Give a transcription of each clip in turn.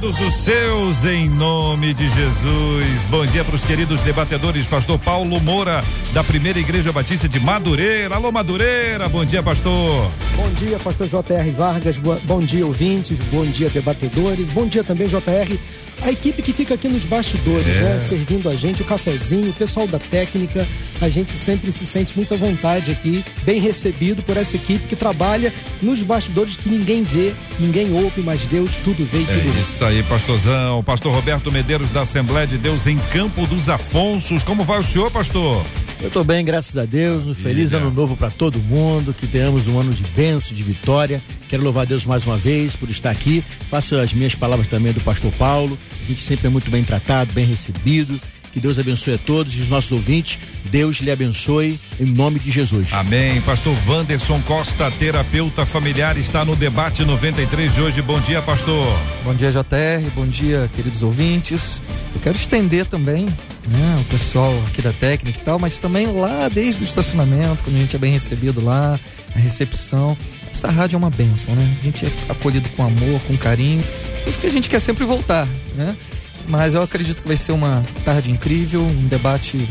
os seus, em nome de Jesus. Bom dia para os queridos debatedores, Pastor Paulo Moura, da Primeira Igreja Batista de Madureira. Alô, Madureira, bom dia, Pastor. Bom dia, Pastor J.R. Vargas, bom dia, ouvintes, bom dia, debatedores, bom dia também, JR. A equipe que fica aqui nos bastidores, é. né? Servindo a gente, o cafezinho, o pessoal da técnica. A gente sempre se sente muito à vontade aqui, bem recebido por essa equipe que trabalha nos bastidores que ninguém vê, ninguém ouve, mas Deus tudo vê e é tudo vê. Isso aí, pastorzão. Pastor Roberto Medeiros da Assembleia de Deus em Campo dos Afonsos. Como vai o senhor, pastor? Eu estou bem, graças a Deus. Um feliz ano novo para todo mundo. Que tenhamos um ano de bênção, de vitória. Quero louvar a Deus mais uma vez por estar aqui. Faço as minhas palavras também do pastor Paulo. A gente sempre é muito bem tratado, bem recebido. Que Deus abençoe a todos e os nossos ouvintes. Deus lhe abençoe em nome de Jesus. Amém. Pastor Wanderson Costa, terapeuta familiar, está no debate 93 de hoje. Bom dia, pastor. Bom dia, JR. Bom dia, queridos ouvintes. Eu quero estender também né, o pessoal aqui da técnica e tal, mas também lá desde o estacionamento, quando a gente é bem recebido lá, a recepção. Essa rádio é uma benção, né? A gente é acolhido com amor, com carinho. Por isso que a gente quer sempre voltar, né? Mas eu acredito que vai ser uma tarde incrível, um debate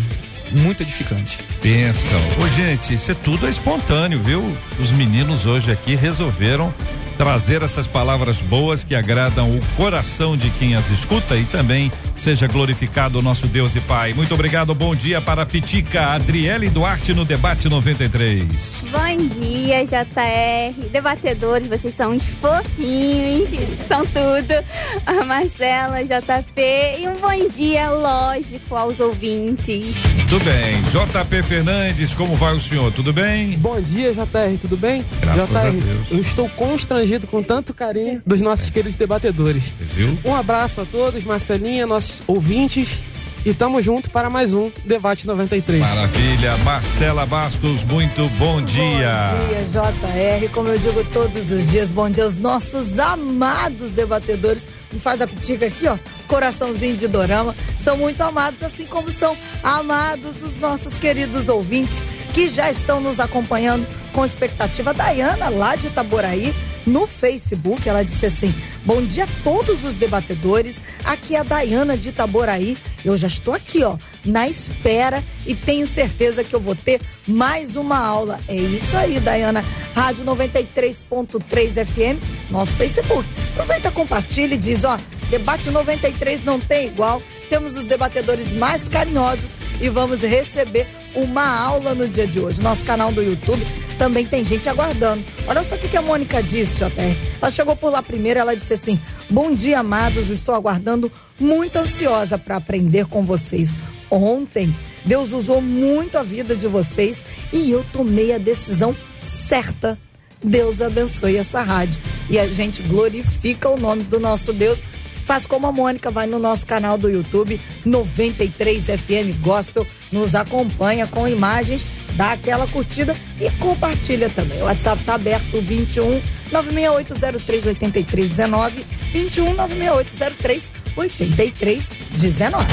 muito edificante. Pensam. Ô, gente, isso é tudo é espontâneo, viu? Os meninos hoje aqui resolveram trazer essas palavras boas que agradam o coração de quem as escuta e também seja glorificado o nosso Deus e Pai. Muito obrigado, bom dia para a Pitica, Adriele Duarte no debate 93. Bom dia, JR, debatedores, vocês são uns fofinhos, são tudo. A Marcela, JP e um bom dia, lógico, aos ouvintes. Tudo bem. JP Fernandes, como vai o senhor? Tudo bem? Bom dia, JR, tudo bem? Graças JR, a Deus. eu estou constrangido com tanto carinho dos nossos queridos debatedores. Viu? Um abraço a todos, Marcelinha, nossos ouvintes. E tamo junto para mais um Debate 93. Maravilha. Marcela Bastos, muito bom dia. Bom dia, JR. Como eu digo todos os dias, bom dia aos nossos amados debatedores. Me faz a pitica aqui, ó. Coraçãozinho de dorama. São muito amados, assim como são amados os nossos queridos ouvintes que já estão nos acompanhando com expectativa. Dayana, lá de Itaboraí no Facebook. Ela disse assim: Bom dia a todos os debatedores. Aqui é a Dayana de Itaboraí. Eu já estou aqui, ó, na espera e tenho certeza que eu vou ter mais uma aula. É isso aí, Dayana. Rádio 93.3 FM, nosso Facebook. Aproveita, compartilha e diz: ó, debate 93 não tem igual. Temos os debatedores mais carinhosos e vamos receber uma aula no dia de hoje. Nosso canal do YouTube também tem gente aguardando. Olha só o que a Mônica disse, JR. Ela chegou por lá primeiro, ela disse assim: Bom dia, amados, estou aguardando, muito ansiosa para aprender com vocês. Ontem, Deus usou muito a vida de vocês e eu tomei a decisão certa. Deus abençoe essa rádio. E a gente glorifica o nome do nosso Deus Faz como a Mônica, vai no nosso canal do YouTube 93 FM Gospel, nos acompanha com imagens, dá aquela curtida e compartilha também. O WhatsApp tá aberto 21 96803 8319 21 96803 8319.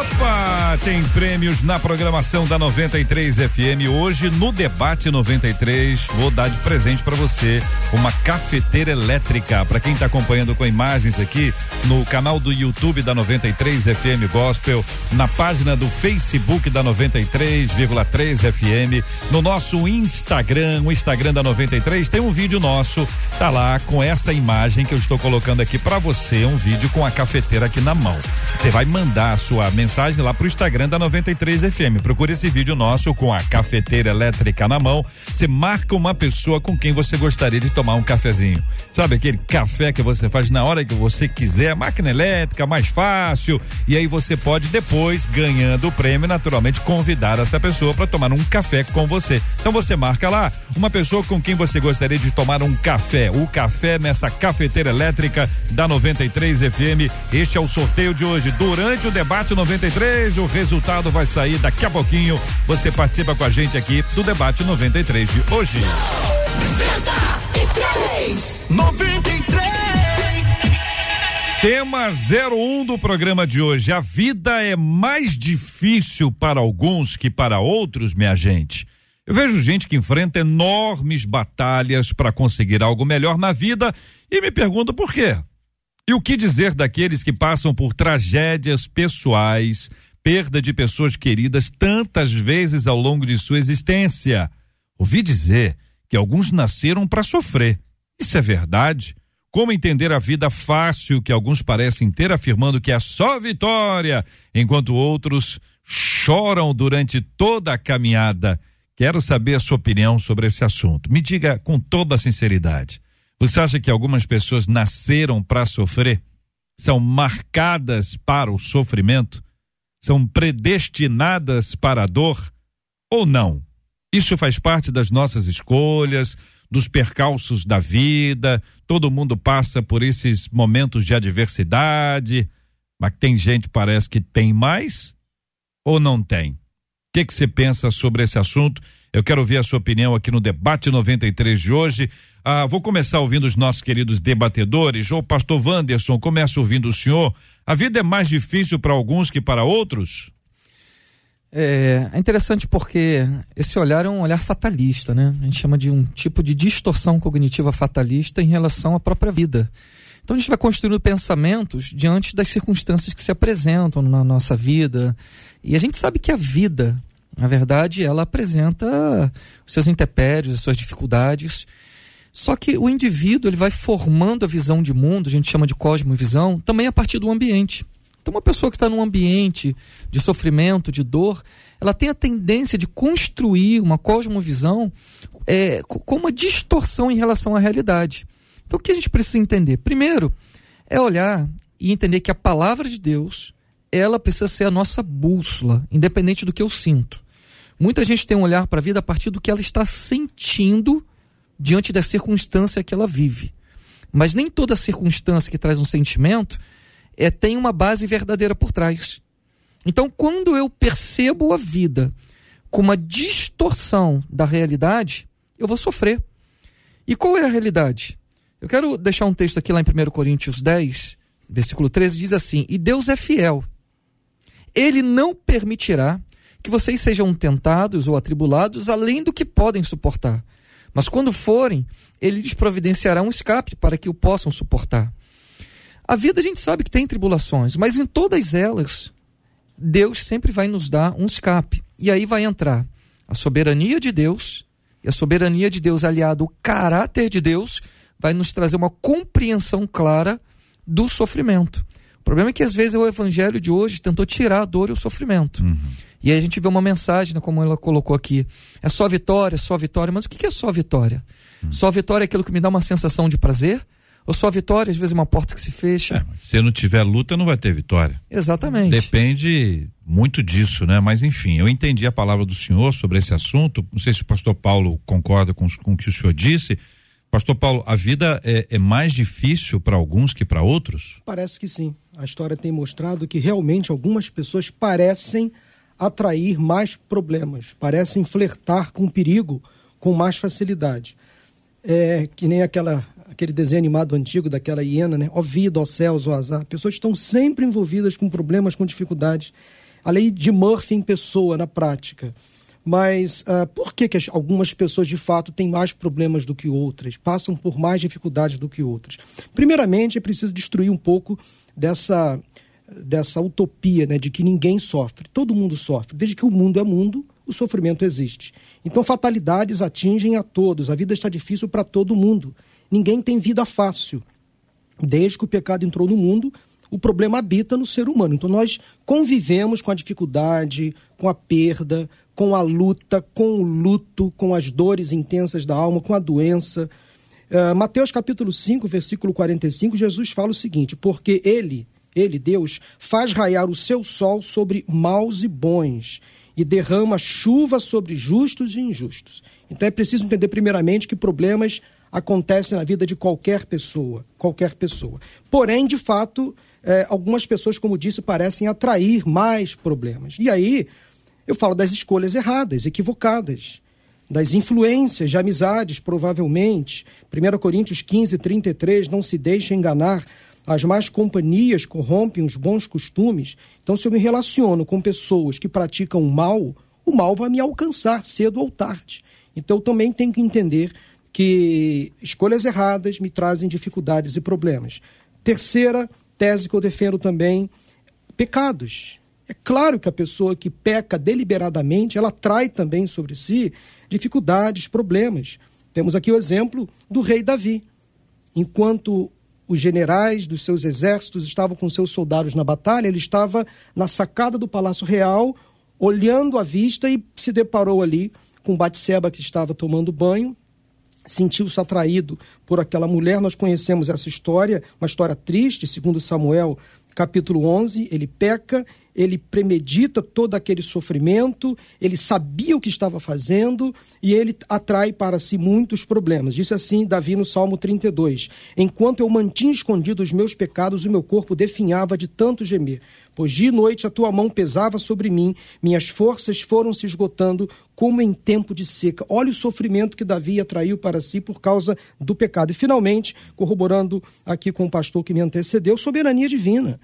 Opa! Tem prêmios na programação da 93 FM. Hoje, no Debate 93, vou dar de presente para você uma cafeteira elétrica. Para quem está acompanhando com imagens aqui no canal do YouTube da 93 FM Gospel, na página do Facebook da 93,3 FM, no nosso Instagram, o Instagram da 93, tem um vídeo nosso, tá lá com essa imagem que eu estou colocando aqui para você, um vídeo com a cafeteira cafeteira aqui na mão. Você vai mandar a sua mensagem lá pro Instagram da 93 FM. Procure esse vídeo nosso com a cafeteira elétrica na mão. Você marca uma pessoa com quem você gostaria de tomar um cafezinho. Sabe aquele café que você faz na hora que você quiser, máquina elétrica, mais fácil. E aí você pode depois, ganhando o prêmio, naturalmente convidar essa pessoa para tomar um café com você. Então você marca lá uma pessoa com quem você gostaria de tomar um café. O café nessa cafeteira elétrica da 93 FM. Este é o sorteio de hoje. Durante o debate 93, o resultado vai sair daqui a pouquinho. Você participa com a gente aqui do debate 93 de hoje. 93! 93! Tema 01 do programa de hoje. A vida é mais difícil para alguns que para outros, minha gente. Eu vejo gente que enfrenta enormes batalhas para conseguir algo melhor na vida e me pergunto por quê. E o que dizer daqueles que passam por tragédias pessoais, perda de pessoas queridas tantas vezes ao longo de sua existência? Ouvi dizer que alguns nasceram para sofrer. Isso é verdade? Como entender a vida fácil que alguns parecem ter, afirmando que é só vitória, enquanto outros choram durante toda a caminhada? Quero saber a sua opinião sobre esse assunto. Me diga com toda sinceridade. Você acha que algumas pessoas nasceram para sofrer? São marcadas para o sofrimento? São predestinadas para a dor? Ou não? Isso faz parte das nossas escolhas, dos percalços da vida. Todo mundo passa por esses momentos de adversidade. Mas tem gente parece que tem mais ou não tem? O que, que você pensa sobre esse assunto? Eu quero ouvir a sua opinião aqui no debate 93 de hoje. Ah, vou começar ouvindo os nossos queridos debatedores. O pastor Wanderson, começa ouvindo o senhor. A vida é mais difícil para alguns que para outros? É, é, interessante porque esse olhar é um olhar fatalista, né? A gente chama de um tipo de distorção cognitiva fatalista em relação à própria vida. Então a gente vai construindo pensamentos diante das circunstâncias que se apresentam na nossa vida. E a gente sabe que a vida, na verdade, ela apresenta os seus intempéries, as suas dificuldades. Só que o indivíduo ele vai formando a visão de mundo, a gente chama de cosmovisão, também a partir do ambiente. Então, uma pessoa que está num ambiente de sofrimento, de dor, ela tem a tendência de construir uma cosmovisão é, com uma distorção em relação à realidade. Então, o que a gente precisa entender? Primeiro, é olhar e entender que a palavra de Deus, ela precisa ser a nossa bússola, independente do que eu sinto. Muita gente tem um olhar para a vida a partir do que ela está sentindo diante da circunstância que ela vive. Mas nem toda circunstância que traz um sentimento é, tem uma base verdadeira por trás. Então, quando eu percebo a vida com uma distorção da realidade, eu vou sofrer. E qual é a realidade? Eu quero deixar um texto aqui lá em 1 Coríntios 10, versículo 13, diz assim: E Deus é fiel. Ele não permitirá que vocês sejam tentados ou atribulados além do que podem suportar. Mas quando forem, ele lhes providenciará um escape para que o possam suportar. A vida a gente sabe que tem tribulações, mas em todas elas, Deus sempre vai nos dar um escape. E aí vai entrar a soberania de Deus, e a soberania de Deus aliado ao caráter de Deus, vai nos trazer uma compreensão clara do sofrimento. O problema é que às vezes o evangelho de hoje tentou tirar a dor e o sofrimento. Uhum. E aí a gente vê uma mensagem, né, como ela colocou aqui. É só vitória, só vitória. Mas o que é só vitória? Hum. Só vitória é aquilo que me dá uma sensação de prazer? Ou só vitória, às vezes, é uma porta que se fecha? É, se não tiver luta, não vai ter vitória. Exatamente. Depende muito disso, né? Mas enfim, eu entendi a palavra do senhor sobre esse assunto. Não sei se o pastor Paulo concorda com, com o que o senhor disse. Pastor Paulo, a vida é, é mais difícil para alguns que para outros? Parece que sim. A história tem mostrado que realmente algumas pessoas parecem atrair mais problemas, parecem flertar com o perigo com mais facilidade. É que nem aquela, aquele desenho animado antigo daquela hiena, né? Ó vida, ó céus, ó azar. Pessoas estão sempre envolvidas com problemas, com dificuldades. A lei de Murphy em pessoa, na prática. Mas uh, por que, que algumas pessoas de fato têm mais problemas do que outras, passam por mais dificuldades do que outras? Primeiramente, é preciso destruir um pouco dessa dessa utopia né, de que ninguém sofre. Todo mundo sofre. Desde que o mundo é mundo, o sofrimento existe. Então, fatalidades atingem a todos. A vida está difícil para todo mundo. Ninguém tem vida fácil. Desde que o pecado entrou no mundo, o problema habita no ser humano. Então nós convivemos com a dificuldade, com a perda, com a luta, com o luto, com as dores intensas da alma, com a doença. Uh, Mateus capítulo 5, versículo 45, Jesus fala o seguinte: Porque ele, ele, Deus, faz raiar o seu sol sobre maus e bons e derrama chuva sobre justos e injustos. Então é preciso entender primeiramente que problemas acontecem na vida de qualquer pessoa, qualquer pessoa. Porém, de fato, é, algumas pessoas, como disse, parecem atrair mais problemas. E aí eu falo das escolhas erradas, equivocadas, das influências de amizades, provavelmente. 1 Coríntios 15, 33, não se deixe enganar, as más companhias corrompem os bons costumes. Então, se eu me relaciono com pessoas que praticam o mal, o mal vai me alcançar cedo ou tarde. Então, eu também tenho que entender que escolhas erradas me trazem dificuldades e problemas. Terceira tese que eu defendo também, pecados. É claro que a pessoa que peca deliberadamente, ela trai também sobre si dificuldades, problemas. Temos aqui o exemplo do rei Davi. Enquanto os generais dos seus exércitos estavam com seus soldados na batalha, ele estava na sacada do palácio real, olhando à vista e se deparou ali com Batseba que estava tomando banho, sentiu-se atraído por aquela mulher. Nós conhecemos essa história, uma história triste, segundo Samuel, capítulo 11, ele peca ele premedita todo aquele sofrimento, ele sabia o que estava fazendo e ele atrai para si muitos problemas. Disse assim Davi no Salmo 32: Enquanto eu mantinha escondidos os meus pecados, o meu corpo definhava de tanto gemer. Pois de noite a tua mão pesava sobre mim, minhas forças foram se esgotando como em tempo de seca. Olha o sofrimento que Davi atraiu para si por causa do pecado. E finalmente, corroborando aqui com o pastor que me antecedeu, soberania divina.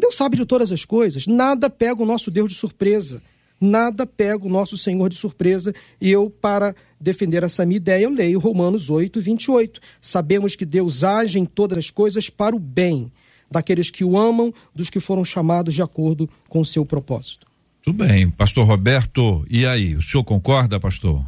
Deus sabe de todas as coisas. Nada pega o nosso Deus de surpresa. Nada pega o nosso Senhor de surpresa. E eu, para defender essa minha ideia, eu leio Romanos 8, 28. Sabemos que Deus age em todas as coisas para o bem daqueles que o amam, dos que foram chamados de acordo com o seu propósito. Tudo bem. Pastor Roberto, e aí? O senhor concorda, pastor?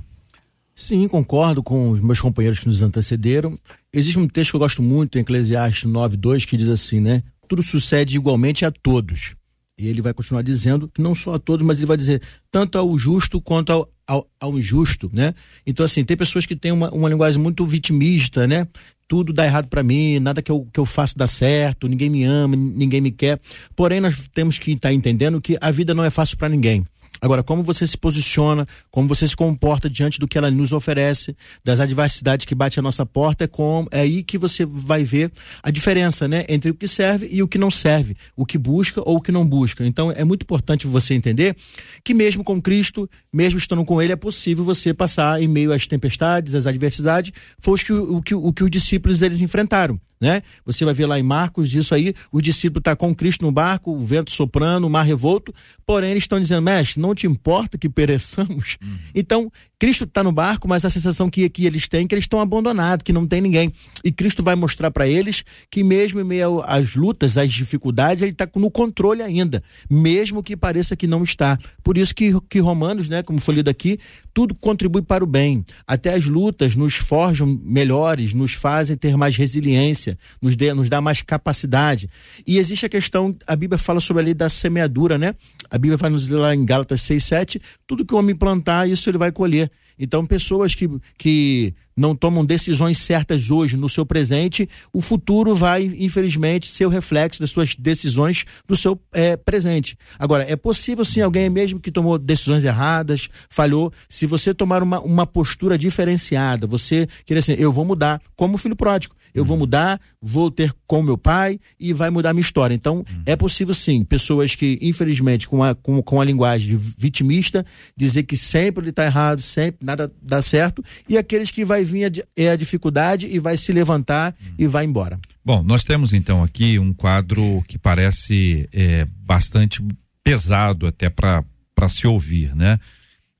Sim, concordo com os meus companheiros que nos antecederam. Existe um texto que eu gosto muito em Eclesiastes 9:2 que diz assim, né? Tudo sucede igualmente a todos. E ele vai continuar dizendo que não só a todos, mas ele vai dizer tanto ao justo quanto ao, ao, ao injusto, né? Então, assim, tem pessoas que têm uma, uma linguagem muito vitimista, né? Tudo dá errado para mim, nada que eu, que eu faço dá certo, ninguém me ama, ninguém me quer. Porém, nós temos que estar tá entendendo que a vida não é fácil para ninguém. Agora, como você se posiciona, como você se comporta diante do que ela nos oferece, das adversidades que bate a nossa porta, é, é aí que você vai ver a diferença, né? Entre o que serve e o que não serve, o que busca ou o que não busca. Então, é muito importante você entender que mesmo com Cristo, mesmo estando com Ele, é possível você passar em meio às tempestades, às adversidades, foi o que, o, que, o que os discípulos eles enfrentaram né? Você vai ver lá em Marcos isso aí, o discípulo está com Cristo no barco, o vento soprando, o mar revolto, porém eles estão dizendo, mestre, não te importa que pereçamos? Uhum. Então, Cristo está no barco, mas a sensação que, que eles têm é que eles estão abandonados, que não tem ninguém. E Cristo vai mostrar para eles que mesmo em meio às lutas, às dificuldades, ele está no controle ainda, mesmo que pareça que não está. Por isso que, que Romanos, né, como foi lido aqui, tudo contribui para o bem. Até as lutas nos forjam melhores, nos fazem ter mais resiliência, nos, dê, nos dá mais capacidade. E existe a questão, a Bíblia fala sobre a lei da semeadura, né? A Bíblia vai nos ler lá em Gálatas 6, 7, tudo que o homem plantar, isso ele vai colher. Então, pessoas que, que não tomam decisões certas hoje no seu presente, o futuro vai, infelizmente, ser o reflexo das suas decisões do seu é, presente. Agora, é possível sim alguém mesmo que tomou decisões erradas, falhou, se você tomar uma, uma postura diferenciada, você querer assim, eu vou mudar, como filho pródigo eu vou mudar, vou ter com meu pai e vai mudar minha história. Então, uhum. é possível sim, pessoas que, infelizmente, com a, com, com a linguagem vitimista, dizer que sempre ele está errado, sempre nada dá certo, e aqueles que vai vir é a dificuldade e vai se levantar uhum. e vai embora. Bom, nós temos então aqui um quadro que parece é, bastante pesado até para se ouvir, né?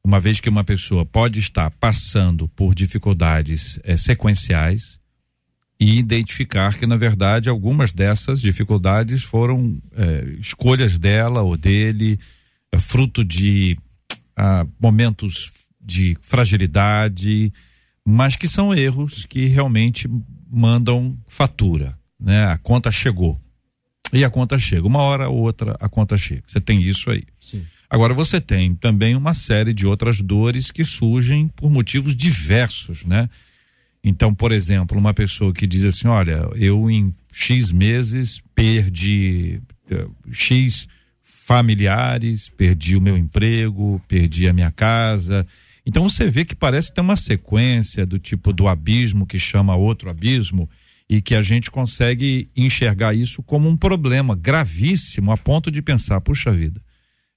Uma vez que uma pessoa pode estar passando por dificuldades é, sequenciais, e identificar que, na verdade, algumas dessas dificuldades foram é, escolhas dela ou dele, é, fruto de ah, momentos de fragilidade, mas que são erros que realmente mandam fatura, né? A conta chegou. E a conta chega. Uma hora ou outra a conta chega. Você tem isso aí. Sim. Agora você tem também uma série de outras dores que surgem por motivos diversos, né? Então, por exemplo, uma pessoa que diz assim: olha, eu em X meses perdi uh, X familiares, perdi o meu emprego, perdi a minha casa. Então você vê que parece ter uma sequência do tipo do abismo que chama outro abismo e que a gente consegue enxergar isso como um problema gravíssimo a ponto de pensar, puxa vida,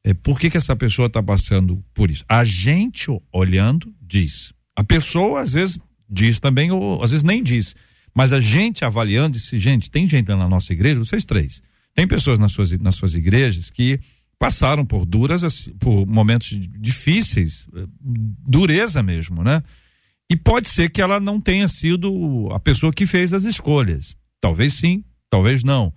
é, por que, que essa pessoa está passando por isso? A gente olhando diz. A pessoa às vezes diz também, ou às vezes nem diz. Mas a gente avaliando, disse, gente, tem gente na nossa igreja, vocês três, tem pessoas nas suas, nas suas igrejas que passaram por duras, assim, por momentos difíceis, dureza mesmo, né? E pode ser que ela não tenha sido a pessoa que fez as escolhas. Talvez sim, talvez não.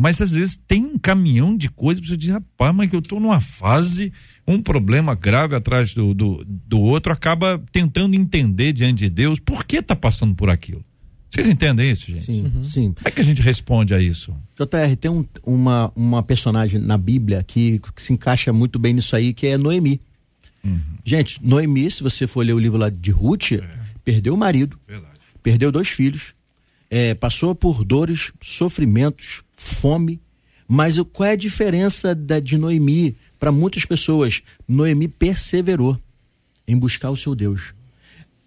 Mas às vezes tem um caminhão de coisas você diz, rapaz, mas que eu estou numa fase, um problema grave atrás do, do, do outro, acaba tentando entender diante de Deus por que está passando por aquilo. Vocês entendem isso, gente? Sim, uhum. sim. Como é que a gente responde a isso? JR, tem um, uma, uma personagem na Bíblia que, que, se encaixa muito bem nisso aí, que é Noemi. Uhum. Gente, Noemi, se você for ler o livro lá de Ruth, é. perdeu o marido, Verdade. perdeu dois filhos, é, passou por dores, sofrimentos, fome. Mas qual é a diferença da, de Noemi para muitas pessoas? Noemi perseverou em buscar o seu Deus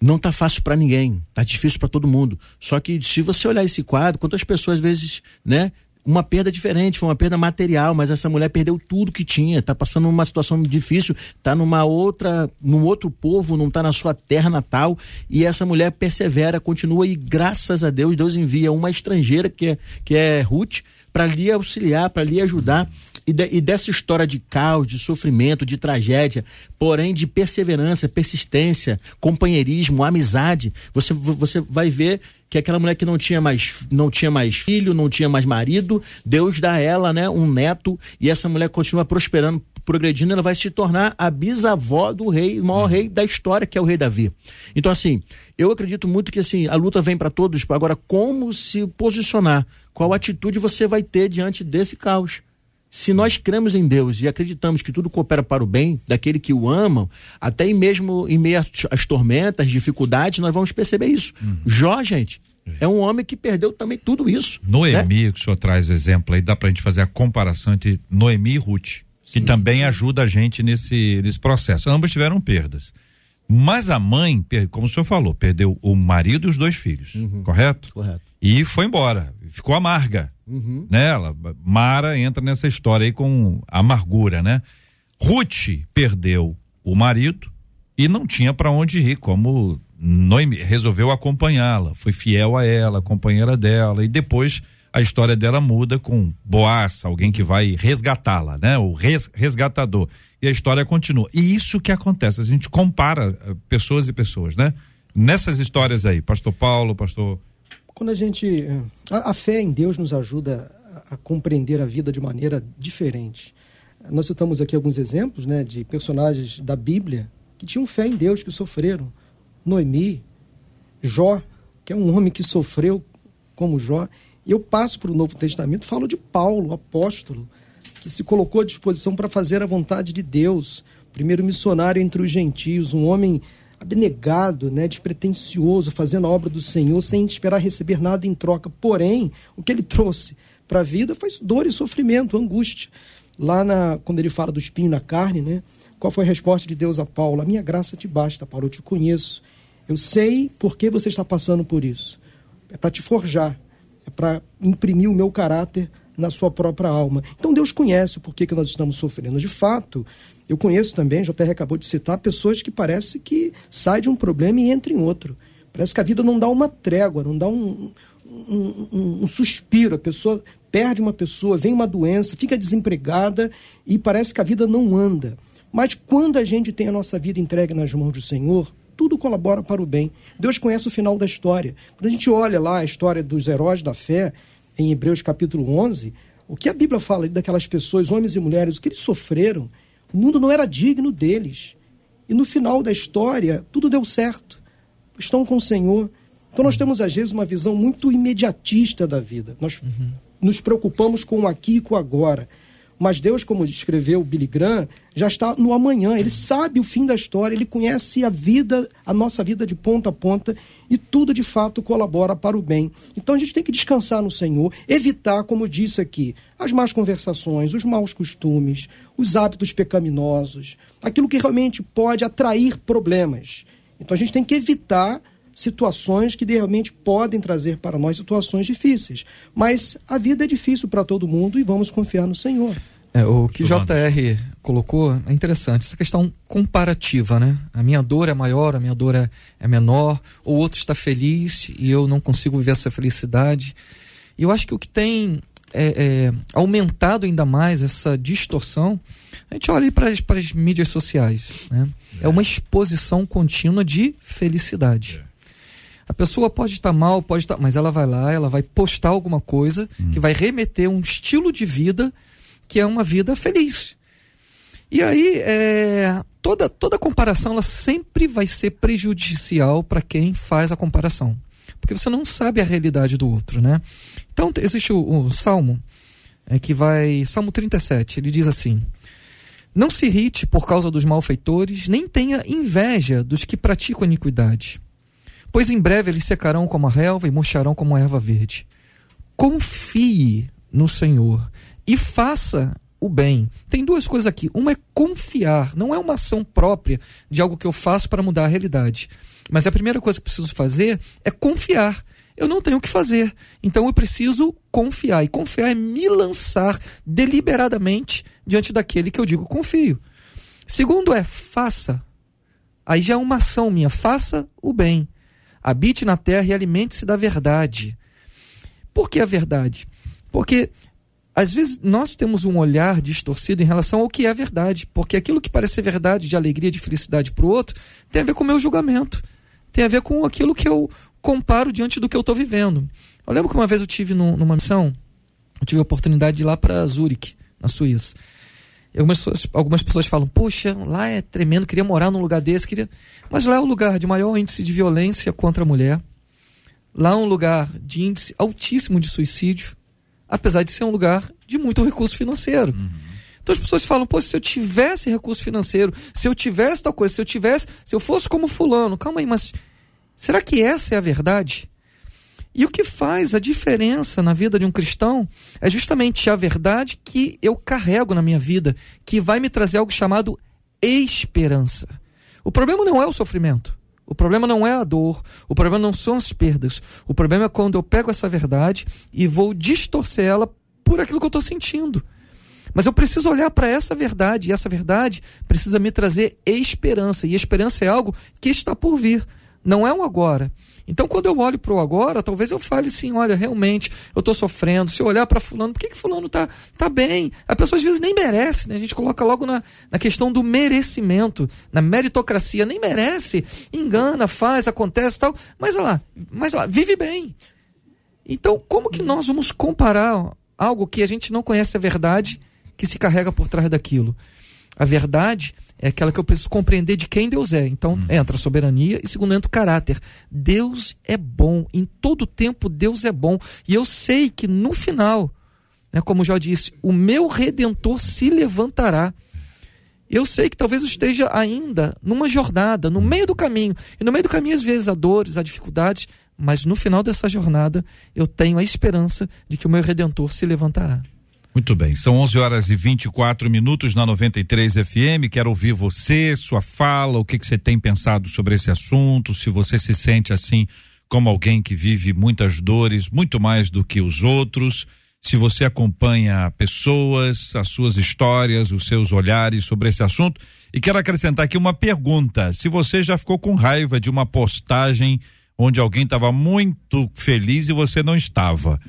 não tá fácil para ninguém, tá difícil para todo mundo. Só que se você olhar esse quadro, quantas pessoas às vezes, né, uma perda diferente, foi uma perda material, mas essa mulher perdeu tudo que tinha, tá passando uma situação difícil, tá numa outra, num outro povo, não tá na sua terra natal, e essa mulher persevera, continua e graças a Deus, Deus envia uma estrangeira que é, que é Ruth para lhe auxiliar, para lhe ajudar e, de, e, dessa história de caos, de sofrimento, de tragédia, porém de perseverança, persistência, companheirismo, amizade, você, você vai ver que aquela mulher que não tinha mais não tinha mais filho, não tinha mais marido, Deus dá a ela, né, um neto e essa mulher continua prosperando, progredindo, ela vai se tornar a bisavó do rei, o maior rei da história, que é o rei Davi. Então assim, eu acredito muito que assim, a luta vem para todos, agora como se posicionar, qual atitude você vai ter diante desse caos? Se nós cremos em Deus e acreditamos que tudo coopera para o bem daquele que o amam, até mesmo em meio às tormentas, dificuldades, nós vamos perceber isso. Uhum. Jó, gente, é um homem que perdeu também tudo isso. Noemi, né? que o senhor traz o exemplo aí, dá para a gente fazer a comparação entre Noemi e Ruth, que Sim. também ajuda a gente nesse, nesse processo. Ambas tiveram perdas. Mas a mãe, como o senhor falou, perdeu o marido e os dois filhos, uhum. correto? Correto. E foi embora, ficou amarga. Uhum. Né? Ela, Mara entra nessa história aí com amargura, né? Ruth perdeu o marido e não tinha para onde ir, como Noemi resolveu acompanhá-la, foi fiel a ela, companheira dela, e depois a história dela muda com Boaz, alguém que vai resgatá-la, né? O res, resgatador. E a história continua. E isso que acontece, a gente compara eh, pessoas e pessoas, né? Nessas histórias aí, pastor Paulo, pastor quando a gente. A, a fé em Deus nos ajuda a, a, compreender a vida de maneira diferente. Nós citamos aqui alguns exemplos né, de personagens da Bíblia que tinham fé em Deus, que sofreram. Noemi, Jó, que é um homem que sofreu como Jó. E eu passo para o Novo Testamento, falo de Paulo, apóstolo, que se colocou à disposição para fazer a vontade de Deus, primeiro missionário entre os gentios, um homem abnegado, né, despretensioso, fazendo a obra do Senhor sem esperar receber nada em troca. Porém, o que ele trouxe para a vida foi dor e sofrimento, angústia. Lá na, quando ele fala do espinho na carne, né, qual foi a resposta de Deus a Paulo? A minha graça te basta, Paulo, eu te conheço. Eu sei por que você está passando por isso. É para te forjar, é para imprimir o meu caráter na sua própria alma. Então Deus conhece o porquê que nós estamos sofrendo. De fato, eu conheço também, JR acabou de citar, pessoas que parece que sai de um problema e entra em outro. Parece que a vida não dá uma trégua, não dá um, um, um, um suspiro. A pessoa perde uma pessoa, vem uma doença, fica desempregada e parece que a vida não anda. Mas quando a gente tem a nossa vida entregue nas mãos do Senhor, tudo colabora para o bem. Deus conhece o final da história. Quando a gente olha lá a história dos heróis da fé, em Hebreus capítulo 11, o que a Bíblia fala daquelas pessoas, homens e mulheres, o que eles sofreram, o mundo não era digno deles. E no final da história, tudo deu certo. Estão com o Senhor. Então nós temos, às vezes, uma visão muito imediatista da vida. Nós uhum. nos preocupamos com o aqui e com o agora. Mas Deus, como escreveu Billy Graham, já está no amanhã. Ele sabe o fim da história, ele conhece a vida, a nossa vida de ponta a ponta e tudo de fato colabora para o bem. Então a gente tem que descansar no Senhor, evitar, como disse aqui, as más conversações, os maus costumes, os hábitos pecaminosos, aquilo que realmente pode atrair problemas. Então a gente tem que evitar situações que realmente podem trazer para nós situações difíceis. Mas a vida é difícil para todo mundo e vamos confiar no Senhor. É, o que JR colocou é interessante, essa questão comparativa, né? A minha dor é maior, a minha dor é, é menor, o outro está feliz e eu não consigo viver essa felicidade. E eu acho que o que tem é, é, aumentado ainda mais essa distorção, a gente olha para as mídias sociais, né? É. é uma exposição contínua de felicidade. É. A pessoa pode estar mal, pode estar, mas ela vai lá, ela vai postar alguma coisa hum. que vai remeter um estilo de vida que é uma vida feliz. E aí, é, toda, toda comparação ela sempre vai ser prejudicial para quem faz a comparação. Porque você não sabe a realidade do outro, né? Então, existe o, o Salmo, é, que vai. Salmo 37, ele diz assim: Não se irrite por causa dos malfeitores, nem tenha inveja dos que praticam iniquidade. Pois em breve eles secarão como a relva e murcharão como a erva verde. Confie no Senhor e faça o bem. Tem duas coisas aqui. Uma é confiar, não é uma ação própria de algo que eu faço para mudar a realidade. Mas a primeira coisa que preciso fazer é confiar. Eu não tenho o que fazer. Então eu preciso confiar. E confiar é me lançar deliberadamente diante daquele que eu digo confio. Segundo é faça. Aí já é uma ação minha. Faça o bem. Habite na terra e alimente-se da verdade. Por que a verdade? Porque às vezes nós temos um olhar distorcido em relação ao que é verdade, porque aquilo que parece ser verdade, de alegria, de felicidade para o outro, tem a ver com o meu julgamento, tem a ver com aquilo que eu comparo diante do que eu estou vivendo. Eu lembro que uma vez eu tive numa missão, eu tive a oportunidade de ir lá para Zurique, na Suíça. Algumas pessoas, algumas pessoas falam, poxa, lá é tremendo, queria morar num lugar desse, queria... mas lá é o lugar de maior índice de violência contra a mulher, lá é um lugar de índice altíssimo de suicídio, apesar de ser um lugar de muito recurso financeiro. Uhum. Então as pessoas falam, pô, se eu tivesse recurso financeiro, se eu tivesse tal coisa, se eu tivesse, se eu fosse como fulano, calma aí, mas será que essa é a verdade? E o que faz a diferença na vida de um cristão é justamente a verdade que eu carrego na minha vida, que vai me trazer algo chamado esperança. O problema não é o sofrimento. O problema não é a dor, o problema não são as perdas. O problema é quando eu pego essa verdade e vou distorcer ela por aquilo que eu estou sentindo. Mas eu preciso olhar para essa verdade, e essa verdade precisa me trazer esperança. E esperança é algo que está por vir, não é o agora. Então, quando eu olho para o agora, talvez eu fale assim: olha, realmente, eu estou sofrendo. Se eu olhar para Fulano, por que, que Fulano tá, tá bem? A pessoa às vezes nem merece, né? A gente coloca logo na, na questão do merecimento, na meritocracia. Nem merece, engana, faz, acontece tal. Mas lá, mas lá, vive bem. Então, como que nós vamos comparar algo que a gente não conhece a verdade que se carrega por trás daquilo? A verdade é aquela que eu preciso compreender de quem Deus é. Então hum. entra a soberania e segundo entra o caráter. Deus é bom, em todo tempo Deus é bom. E eu sei que no final, né, como já disse, o meu redentor se levantará. Eu sei que talvez eu esteja ainda numa jornada, no meio do caminho. E no meio do caminho, às vezes, há dores, há dificuldades, mas no final dessa jornada, eu tenho a esperança de que o meu redentor se levantará. Muito bem, são 11 horas e 24 minutos na 93 FM. Quero ouvir você, sua fala, o que, que você tem pensado sobre esse assunto, se você se sente assim como alguém que vive muitas dores, muito mais do que os outros, se você acompanha pessoas, as suas histórias, os seus olhares sobre esse assunto. E quero acrescentar aqui uma pergunta: se você já ficou com raiva de uma postagem onde alguém estava muito feliz e você não estava.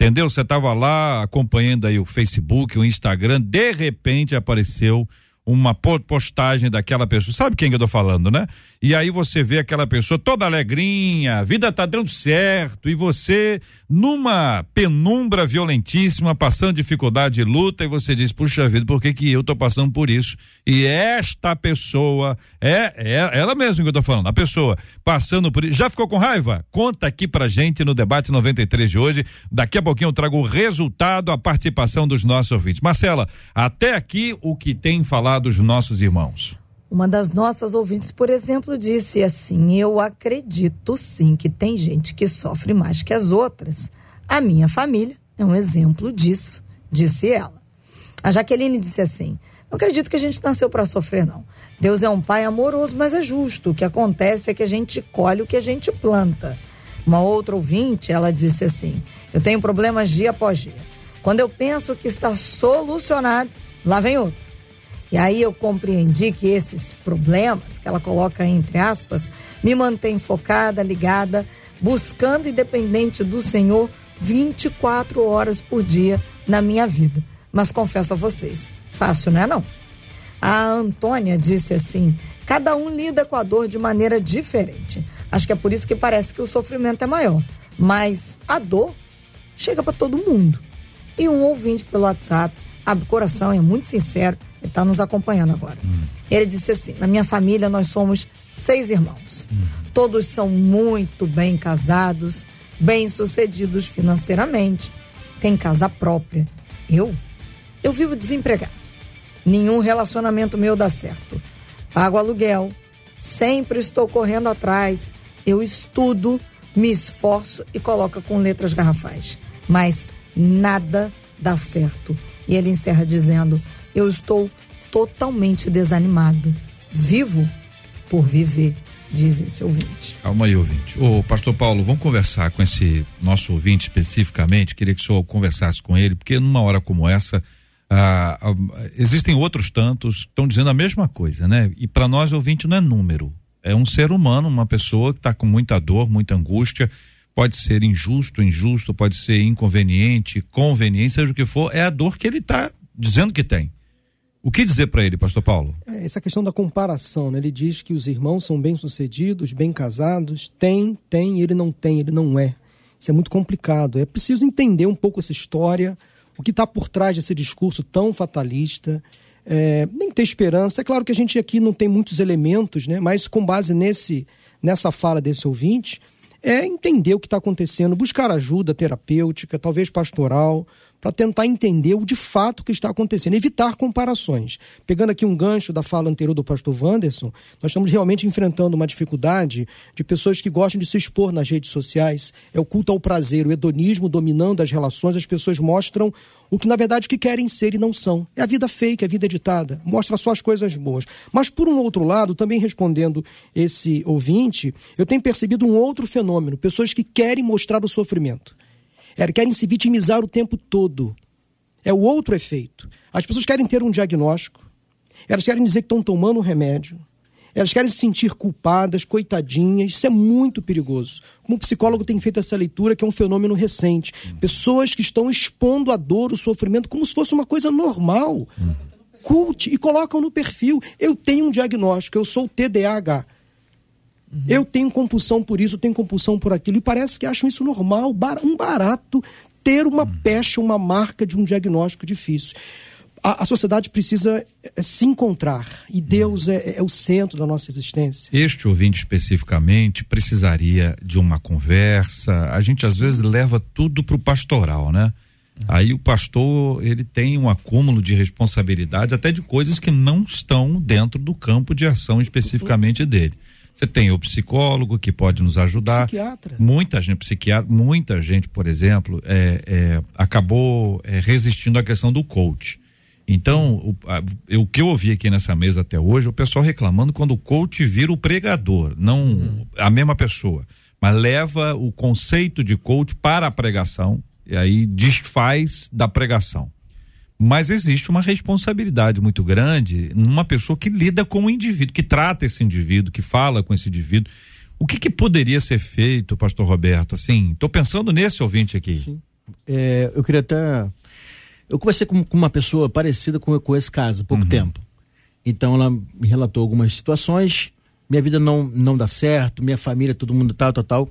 Entendeu? Você estava lá acompanhando aí o Facebook, o Instagram, de repente apareceu uma postagem daquela pessoa, sabe quem que eu tô falando, né? E aí você vê aquela pessoa toda alegrinha, a vida tá dando certo e você numa penumbra violentíssima, passando dificuldade e luta e você diz, puxa vida, por que que eu tô passando por isso? E esta pessoa, é, é ela mesma que eu tô falando, a pessoa passando por isso, já ficou com raiva? Conta aqui pra gente no debate 93 de hoje, daqui a pouquinho eu trago o resultado, a participação dos nossos ouvintes. Marcela, até aqui o que tem falado os nossos irmãos. Uma das nossas ouvintes, por exemplo, disse assim: Eu acredito sim que tem gente que sofre mais que as outras. A minha família é um exemplo disso, disse ela. A Jaqueline disse assim: Não acredito que a gente nasceu para sofrer, não. Deus é um pai amoroso, mas é justo. O que acontece é que a gente colhe o que a gente planta. Uma outra ouvinte, ela disse assim: Eu tenho problemas dia após dia. Quando eu penso que está solucionado, lá vem outro. E aí eu compreendi que esses problemas, que ela coloca entre aspas, me mantém focada, ligada, buscando e dependente do Senhor 24 horas por dia na minha vida. Mas confesso a vocês, fácil não é não. A Antônia disse assim: cada um lida com a dor de maneira diferente. Acho que é por isso que parece que o sofrimento é maior. Mas a dor chega para todo mundo. E um ouvinte pelo WhatsApp abre o coração, é muito sincero ele está nos acompanhando agora. Hum. Ele disse assim: na minha família nós somos seis irmãos. Hum. Todos são muito bem casados, bem sucedidos financeiramente, têm casa própria. Eu? Eu vivo desempregado. Nenhum relacionamento meu dá certo. Pago aluguel, sempre estou correndo atrás. Eu estudo, me esforço e coloco com letras garrafais. Mas nada dá certo. E ele encerra dizendo: eu estou totalmente desanimado. Vivo por viver, diz esse ouvinte. Calma aí, ouvinte. Ô, pastor Paulo, vamos conversar com esse nosso ouvinte especificamente. Queria que o senhor conversasse com ele, porque numa hora como essa, ah, ah, existem outros tantos que estão dizendo a mesma coisa, né? E para nós, ouvinte não é número. É um ser humano, uma pessoa que está com muita dor, muita angústia. Pode ser injusto, injusto, pode ser inconveniente, conveniente, seja o que for, é a dor que ele está dizendo que tem. O que dizer para ele, pastor Paulo? É, essa questão da comparação, né? Ele diz que os irmãos são bem-sucedidos, bem casados, tem, tem, ele não tem, ele não é. Isso é muito complicado. É preciso entender um pouco essa história, o que está por trás desse discurso tão fatalista. É, nem ter esperança. É claro que a gente aqui não tem muitos elementos, né? Mas com base nesse, nessa fala desse ouvinte, é entender o que está acontecendo, buscar ajuda terapêutica, talvez pastoral, para tentar entender o de fato que está acontecendo, evitar comparações. Pegando aqui um gancho da fala anterior do pastor Wanderson, nós estamos realmente enfrentando uma dificuldade de pessoas que gostam de se expor nas redes sociais. É o culto ao prazer, o hedonismo dominando as relações, as pessoas mostram o que na verdade que querem ser e não são. É a vida fake, é a vida editada, mostra só as coisas boas. Mas por um outro lado, também respondendo esse ouvinte, eu tenho percebido um outro fenômeno, pessoas que querem mostrar o sofrimento. Querem se vitimizar o tempo todo. É o outro efeito. As pessoas querem ter um diagnóstico, elas querem dizer que estão tomando um remédio, elas querem se sentir culpadas, coitadinhas. Isso é muito perigoso. Como psicólogo tem feito essa leitura, que é um fenômeno recente. Pessoas que estão expondo a dor, o sofrimento, como se fosse uma coisa normal. Culte e colocam no perfil. Eu tenho um diagnóstico, eu sou TDAH. Uhum. Eu tenho compulsão por isso, eu tenho compulsão por aquilo. E parece que acham isso normal, um barato, ter uma uhum. pecha, uma marca de um diagnóstico difícil. A, a sociedade precisa é, se encontrar e Deus uhum. é, é, o centro da nossa existência. Este ouvinte especificamente precisaria de uma conversa. A gente às vezes leva tudo para o pastoral, né? Uhum. Aí o pastor ele tem um acúmulo de responsabilidade até de coisas que não estão dentro do campo de ação especificamente dele. Você tem o psicólogo que pode nos ajudar. Psiquiatra. Muita gente, psiquiatra, muita gente, por exemplo, é, é, acabou é, resistindo à questão do coach. Então, o, a, o, que eu ouvi aqui nessa mesa até hoje, o pessoal reclamando quando o coach vira o pregador, não uhum. a mesma pessoa, mas leva o conceito de coach para a pregação e aí desfaz da pregação. Mas existe uma responsabilidade muito grande numa pessoa que lida com o indivíduo, que trata esse indivíduo, que fala com esse indivíduo. O que, que poderia ser feito, pastor Roberto? Assim, estou pensando nesse ouvinte aqui. Sim. É, eu queria até. Eu conversei com, com, uma pessoa parecida com, com esse caso há pouco uhum. tempo. Então ela me relatou algumas situações, minha vida não, não dá certo, minha família, todo mundo tal, tal, tal.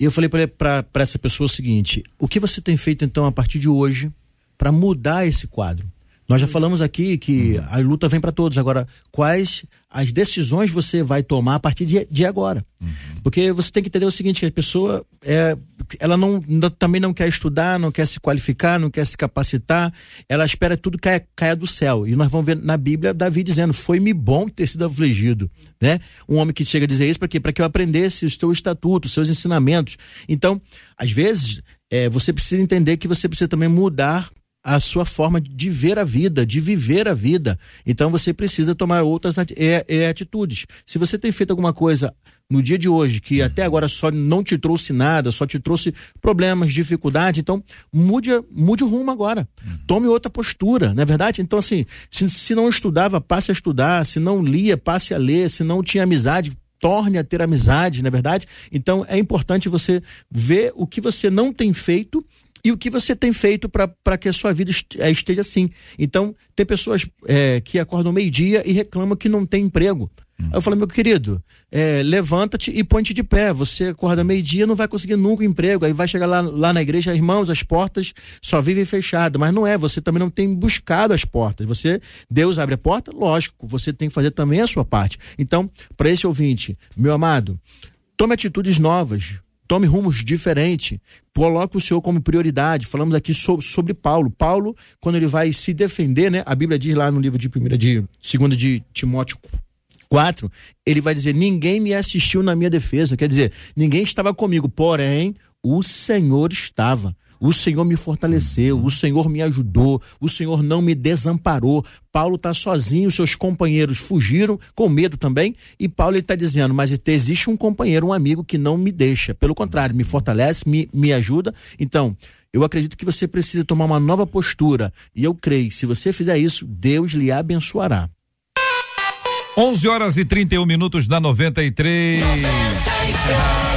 E eu falei para essa pessoa o seguinte: o que você tem feito então a partir de hoje para mudar esse quadro? Nós já falamos aqui que a luta vem para todos. Agora, quais as decisões você vai tomar a partir de, de agora? Uhum. Porque você tem que entender o seguinte: que a pessoa é, ela não, também não quer estudar, não quer se qualificar, não quer se capacitar, ela espera tudo caia, caia do céu. E nós vamos ver na Bíblia Davi dizendo: Foi-me bom ter sido afligido. Né? Um homem que chega a dizer isso para quê? Para que eu aprendesse os teus estatutos, os seus ensinamentos. Então, às vezes, é, você precisa entender que você precisa também mudar a sua forma de ver a vida, de viver a vida. Então você precisa tomar outras atitudes. Se você tem feito alguma coisa no dia de hoje que até agora só não te trouxe nada, só te trouxe problemas, dificuldade, então mude, mude o rumo agora. Tome outra postura, não é verdade? Então, assim, se, se não estudava, passe a estudar, se não lia, passe a ler, se não tinha amizade, torne a ter amizade, não é verdade? Então é importante você ver o que você não tem feito e o que você tem feito para que a sua vida eh, esteja assim. Então, tem pessoas é, que acordam meio-dia e reclamam que não tem emprego. Hum. Aí eu falei, meu querido, é, levanta-te e põe-te de pé. Você acorda meio-dia, não vai conseguir nunca um emprego. Aí vai chegar lá, lá na igreja, irmãos, as portas só vivem fechadas. Mas não é, você também não tem buscado as portas. Você, Deus abre a porta, lógico, você tem que fazer também a sua parte. Então, para esse ouvinte, meu amado, tome atitudes novas, tome rumos diferentes, coloque o Senhor como prioridade. Falamos aqui sobre, sobre, Paulo. Paulo, quando ele vai se defender, né? A Bíblia diz lá no livro de primeira de segunda de Timóteo 4, ele vai dizer: "Ninguém me assistiu na minha defesa", quer dizer, ninguém estava comigo, porém o Senhor estava. O Senhor me fortaleceu, o Senhor me ajudou, o Senhor não me desamparou. Paulo está sozinho, seus companheiros fugiram, com medo também, e Paulo está dizendo: Mas existe um companheiro, um amigo que não me deixa. Pelo contrário, me fortalece, me, me ajuda. Então, eu acredito que você precisa tomar uma nova postura, e eu creio que se você fizer isso, Deus lhe abençoará. 11 horas e 31 minutos da 93. 93.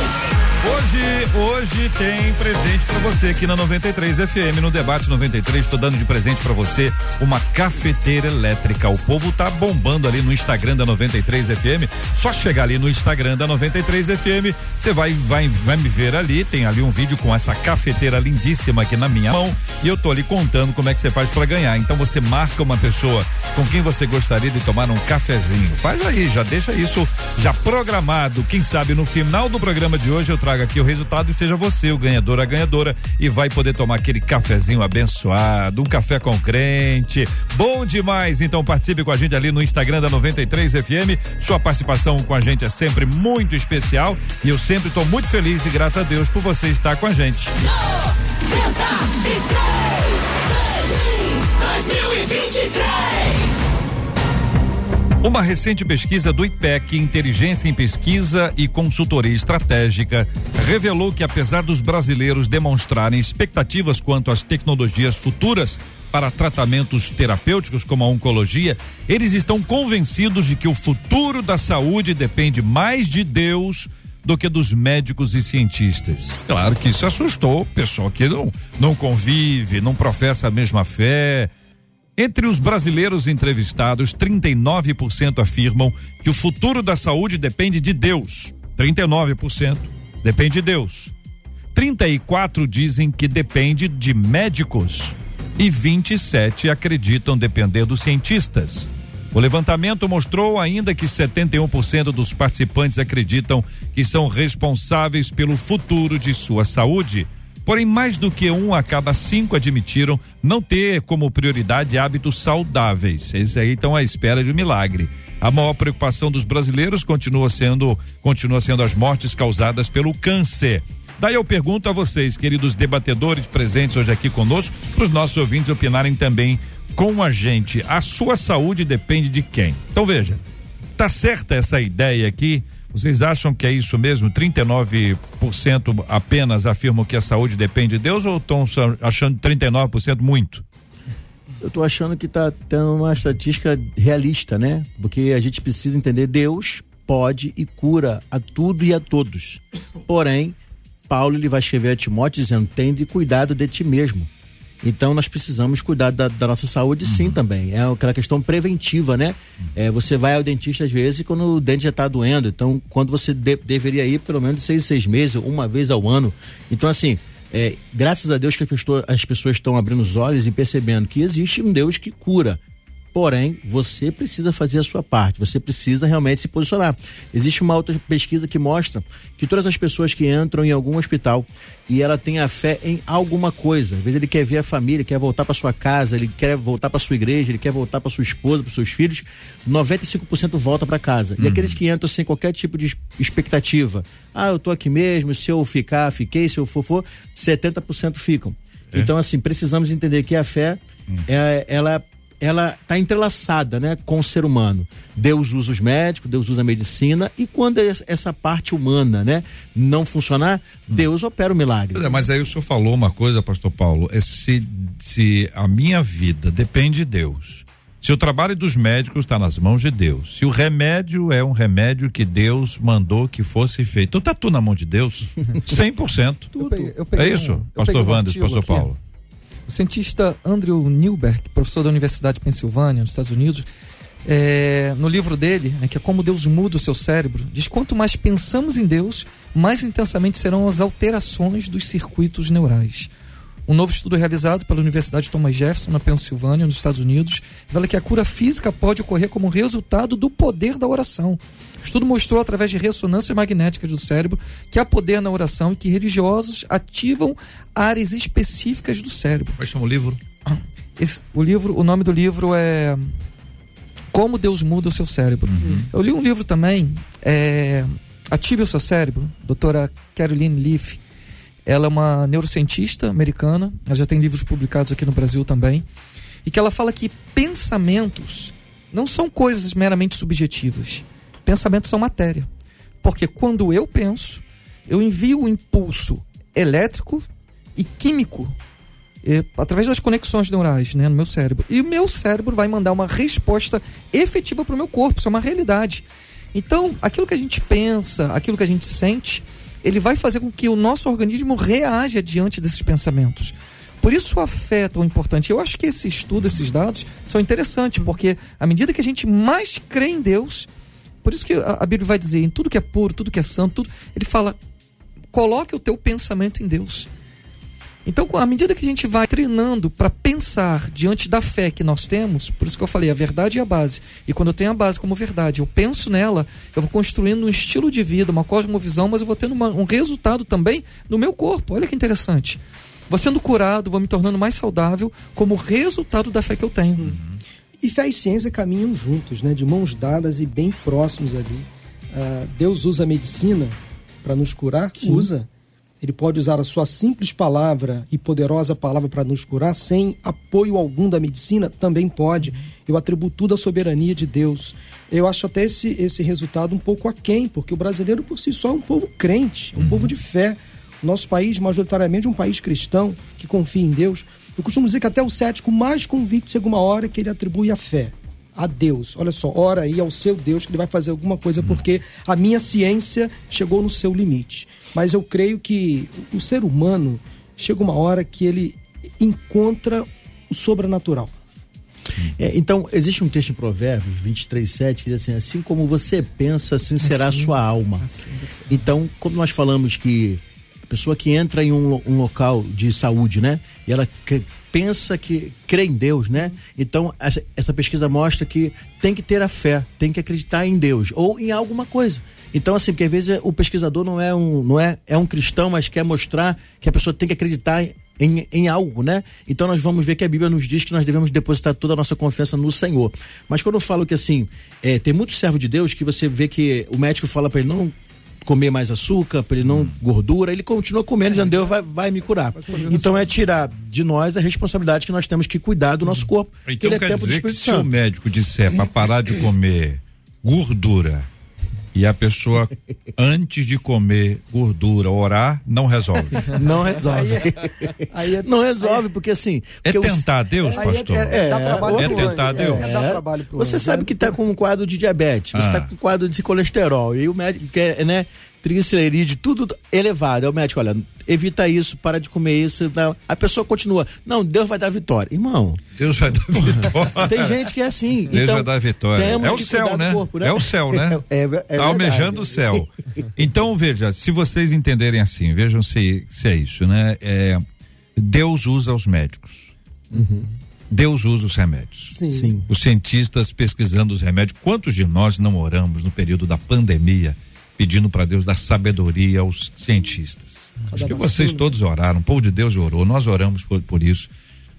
Hoje, hoje tem presente para você aqui na 93 FM, no debate 93, estou dando de presente para você uma cafeteira elétrica. O povo tá bombando ali no Instagram da 93 FM. Só chegar ali no Instagram da 93 FM, você vai vai vai me ver ali, tem ali um vídeo com essa cafeteira lindíssima aqui na minha mão e eu tô ali contando como é que você faz para ganhar. Então você marca uma pessoa com quem você gostaria de tomar um cafezinho. Faz aí, já deixa isso já programado. Quem sabe no final do programa de hoje eu traga aqui o resultado e seja você o ganhador, a ganhadora e vai poder tomar aquele cafezinho abençoado, um café com crente. Bom demais! Então participe com a gente ali no Instagram da 93 FM. Sua participação com a gente é sempre muito especial e eu sempre estou muito feliz e grato a Deus por você estar com a gente. 93 2023 uma recente pesquisa do IPEC, Inteligência em Pesquisa e Consultoria Estratégica, revelou que, apesar dos brasileiros demonstrarem expectativas quanto às tecnologias futuras para tratamentos terapêuticos como a oncologia, eles estão convencidos de que o futuro da saúde depende mais de Deus do que dos médicos e cientistas. Claro que isso assustou o pessoal que não, não convive, não professa a mesma fé, entre os brasileiros entrevistados, 39% afirmam que o futuro da saúde depende de Deus. 39% depende de Deus. 34 dizem que depende de médicos e 27 acreditam depender dos cientistas. O levantamento mostrou ainda que 71% dos participantes acreditam que são responsáveis pelo futuro de sua saúde. Porém, mais do que um a cada cinco admitiram não ter como prioridade hábitos saudáveis. Esses aí estão à espera de um milagre. A maior preocupação dos brasileiros continua sendo, continua sendo as mortes causadas pelo câncer. Daí eu pergunto a vocês, queridos debatedores presentes hoje aqui conosco, para os nossos ouvintes opinarem também com a gente. A sua saúde depende de quem? Então veja, tá certa essa ideia aqui vocês acham que é isso mesmo? 39% apenas afirmam que a saúde depende de Deus ou estão achando 39% muito? Eu estou achando que está tendo uma estatística realista, né? Porque a gente precisa entender Deus pode e cura a tudo e a todos. Porém, Paulo ele vai escrever a Timóteo dizendo: "Tende cuidado de ti mesmo". Então nós precisamos cuidar da, da nossa saúde sim uhum. também. É aquela questão preventiva, né? É, você vai ao dentista às vezes quando o dente já está doendo. Então, quando você de, deveria ir pelo menos seis, seis meses, uma vez ao ano. Então, assim, é, graças a Deus que as pessoas estão abrindo os olhos e percebendo que existe um Deus que cura. Porém, você precisa fazer a sua parte, você precisa realmente se posicionar. Existe uma outra pesquisa que mostra que todas as pessoas que entram em algum hospital e ela tem a fé em alguma coisa, às vezes ele quer ver a família, quer voltar para sua casa, ele quer voltar para sua igreja, ele quer voltar para sua esposa, para seus filhos, 95% volta para casa. Uhum. E aqueles que entram sem qualquer tipo de expectativa, ah, eu tô aqui mesmo, se eu ficar, fiquei, se eu for, for, 70% ficam. É. Então, assim, precisamos entender que a fé, hum. é, ela ela está entrelaçada né, com o ser humano. Deus usa os médicos, Deus usa a medicina, e quando essa parte humana né, não funcionar, Deus opera o milagre. É, mas aí o senhor falou uma coisa, pastor Paulo, é se, se a minha vida depende de Deus, se o trabalho dos médicos está nas mãos de Deus, se o remédio é um remédio que Deus mandou que fosse feito, então tá tudo na mão de Deus, 100%. Tudo. Eu peguei, eu peguei é isso, um, pastor Wandes, um pastor Paulo. O cientista Andrew Newberg, professor da Universidade de Pensilvânia, nos Estados Unidos, é, no livro dele, né, que é Como Deus Muda o Seu Cérebro, diz quanto mais pensamos em Deus, mais intensamente serão as alterações dos circuitos neurais. Um novo estudo realizado pela Universidade Thomas Jefferson, na Pensilvânia, nos Estados Unidos, revela que a cura física pode ocorrer como resultado do poder da oração. O estudo mostrou, através de ressonância magnética do cérebro, que há poder na oração e que religiosos ativam áreas específicas do cérebro. Qual chama o livro? Esse, o livro, o nome do livro é Como Deus Muda o Seu Cérebro. Uhum. Eu li um livro também, é, Ative o Seu Cérebro, doutora Caroline Leaf. Ela é uma neurocientista americana, ela já tem livros publicados aqui no Brasil também, e que ela fala que pensamentos não são coisas meramente subjetivas Pensamentos são matéria. Porque quando eu penso, eu envio um impulso elétrico e químico eh, através das conexões neurais né, no meu cérebro. E o meu cérebro vai mandar uma resposta efetiva para o meu corpo. Isso é uma realidade. Então, aquilo que a gente pensa, aquilo que a gente sente, ele vai fazer com que o nosso organismo reaja diante desses pensamentos. Por isso a fé é tão importante. Eu acho que esse estudo, esses dados, são interessantes, porque à medida que a gente mais crê em Deus, por isso que a, a Bíblia vai dizer, em tudo que é puro, tudo que é santo, tudo, ele fala, coloque o teu pensamento em Deus. Então, à medida que a gente vai treinando para pensar diante da fé que nós temos, por isso que eu falei, a verdade é a base. E quando eu tenho a base como verdade, eu penso nela, eu vou construindo um estilo de vida, uma cosmovisão, mas eu vou tendo uma, um resultado também no meu corpo. Olha que interessante. Vou sendo curado, vou me tornando mais saudável como resultado da fé que eu tenho. Uhum. E fé e ciência caminham juntos, né? de mãos dadas e bem próximos ali. Uh, Deus usa a medicina para nos curar? Sim. Usa. Ele pode usar a sua simples palavra e poderosa palavra para nos curar sem apoio algum da medicina? Também pode. Eu atribuo tudo à soberania de Deus. Eu acho até esse, esse resultado um pouco aquém, porque o brasileiro por si só é um povo crente, um uhum. povo de fé. Nosso país, majoritariamente, é um país cristão que confia em Deus. Eu costumo dizer que até o cético mais convicto chega uma hora que ele atribui a fé a Deus. Olha só, ora aí ao seu Deus que ele vai fazer alguma coisa, porque a minha ciência chegou no seu limite. Mas eu creio que o ser humano chega uma hora que ele encontra o sobrenatural. É, então, existe um texto em Provérbios 23, 7 que diz assim: assim como você pensa, assim será assim, a sua alma. Assim, então, como nós falamos que pessoa que entra em um, um local de saúde, né? E ela que, pensa que crê em Deus, né? Então, essa, essa pesquisa mostra que tem que ter a fé, tem que acreditar em Deus ou em alguma coisa. Então, assim, porque às vezes o pesquisador não é um, não é, é um cristão, mas quer mostrar que a pessoa tem que acreditar em, em algo, né? Então nós vamos ver que a Bíblia nos diz que nós devemos depositar toda a nossa confiança no Senhor. Mas quando eu falo que assim, é, tem muito servo de Deus que você vê que o médico fala para ele não comer mais açúcar, para ele não hum. gordura, ele continua comendo, dizendo, Deus vai, vai me curar. Então é tirar de nós a responsabilidade que nós temos que cuidar do nosso corpo. Então ele é quer é dizer que se o médico disser para parar de comer gordura e a pessoa, antes de comer gordura, orar, não resolve. Não resolve. Aí é, aí é, não resolve, porque assim. É porque é tentar os, Deus, pastor? É, é, é, é tentar Deus. você sabe que está com um quadro de diabetes, você está com um quadro de colesterol, e o médico quer, né? Triglicerídeo, tudo elevado. É o médico, olha, evita isso, para de comer isso. Não. A pessoa continua, não, Deus vai dar vitória. Irmão. Deus vai dar vitória. tem gente que é assim. Deus então, vai dar vitória. É o céu, né? Corpo, né? É o céu, né? É, é, é tá almejando o céu. Então, veja, se vocês entenderem assim, vejam se, se é isso, né? É, Deus usa os médicos. Uhum. Deus usa os remédios. Sim. Sim. Os cientistas pesquisando os remédios. Quantos de nós não oramos no período da pandemia? Pedindo para Deus dar sabedoria aos cientistas. Cada Acho que vocês todos oraram, o povo de Deus orou, nós oramos por, por isso.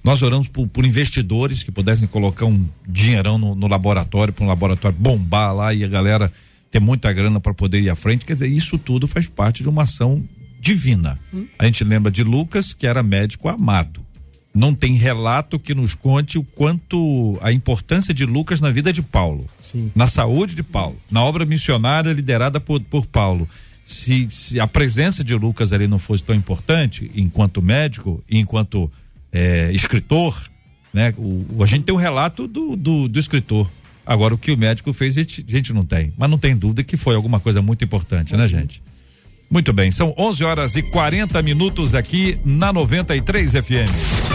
Nós oramos por, por, investidores que pudessem colocar um dinheirão no, no laboratório, para um laboratório bombar lá e a galera ter muita grana para poder ir à frente. Quer dizer, isso tudo faz parte de uma ação divina. Hum. A gente lembra de Lucas, que era médico amado. Não tem relato que nos conte o quanto a importância de Lucas na vida de Paulo. Sim. na saúde de Paulo, na obra missionária liderada por, por Paulo. Se, se a presença de Lucas ali não fosse tão importante, enquanto médico, enquanto é, escritor, né? O, a gente tem um relato do, do, do, escritor. Agora, o que o médico fez, a gente, a gente não tem. Mas não tem dúvida que foi alguma coisa muito importante, né, gente? Muito bem, são 11 horas e 40 minutos aqui na 93 FM.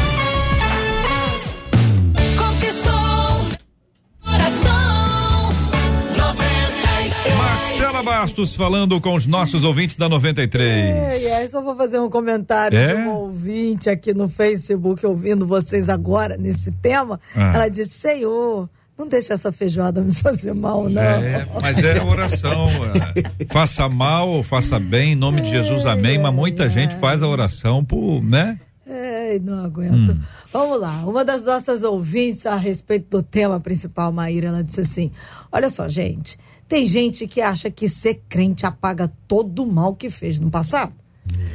Bastos falando com os nossos ouvintes da 93. É, é, só vou fazer um comentário é? de um ouvinte aqui no Facebook ouvindo vocês agora nesse tema. Ah. Ela disse: Senhor. Não deixa essa feijoada me fazer mal, não. É, mas é oração. É. faça mal, faça bem, em nome de Jesus, amém. Mas muita gente faz a oração por, né? É, não aguento. Hum. Vamos lá. Uma das nossas ouvintes a respeito do tema principal, Maíra, ela disse assim: Olha só, gente. Tem gente que acha que ser crente apaga todo o mal que fez no passado.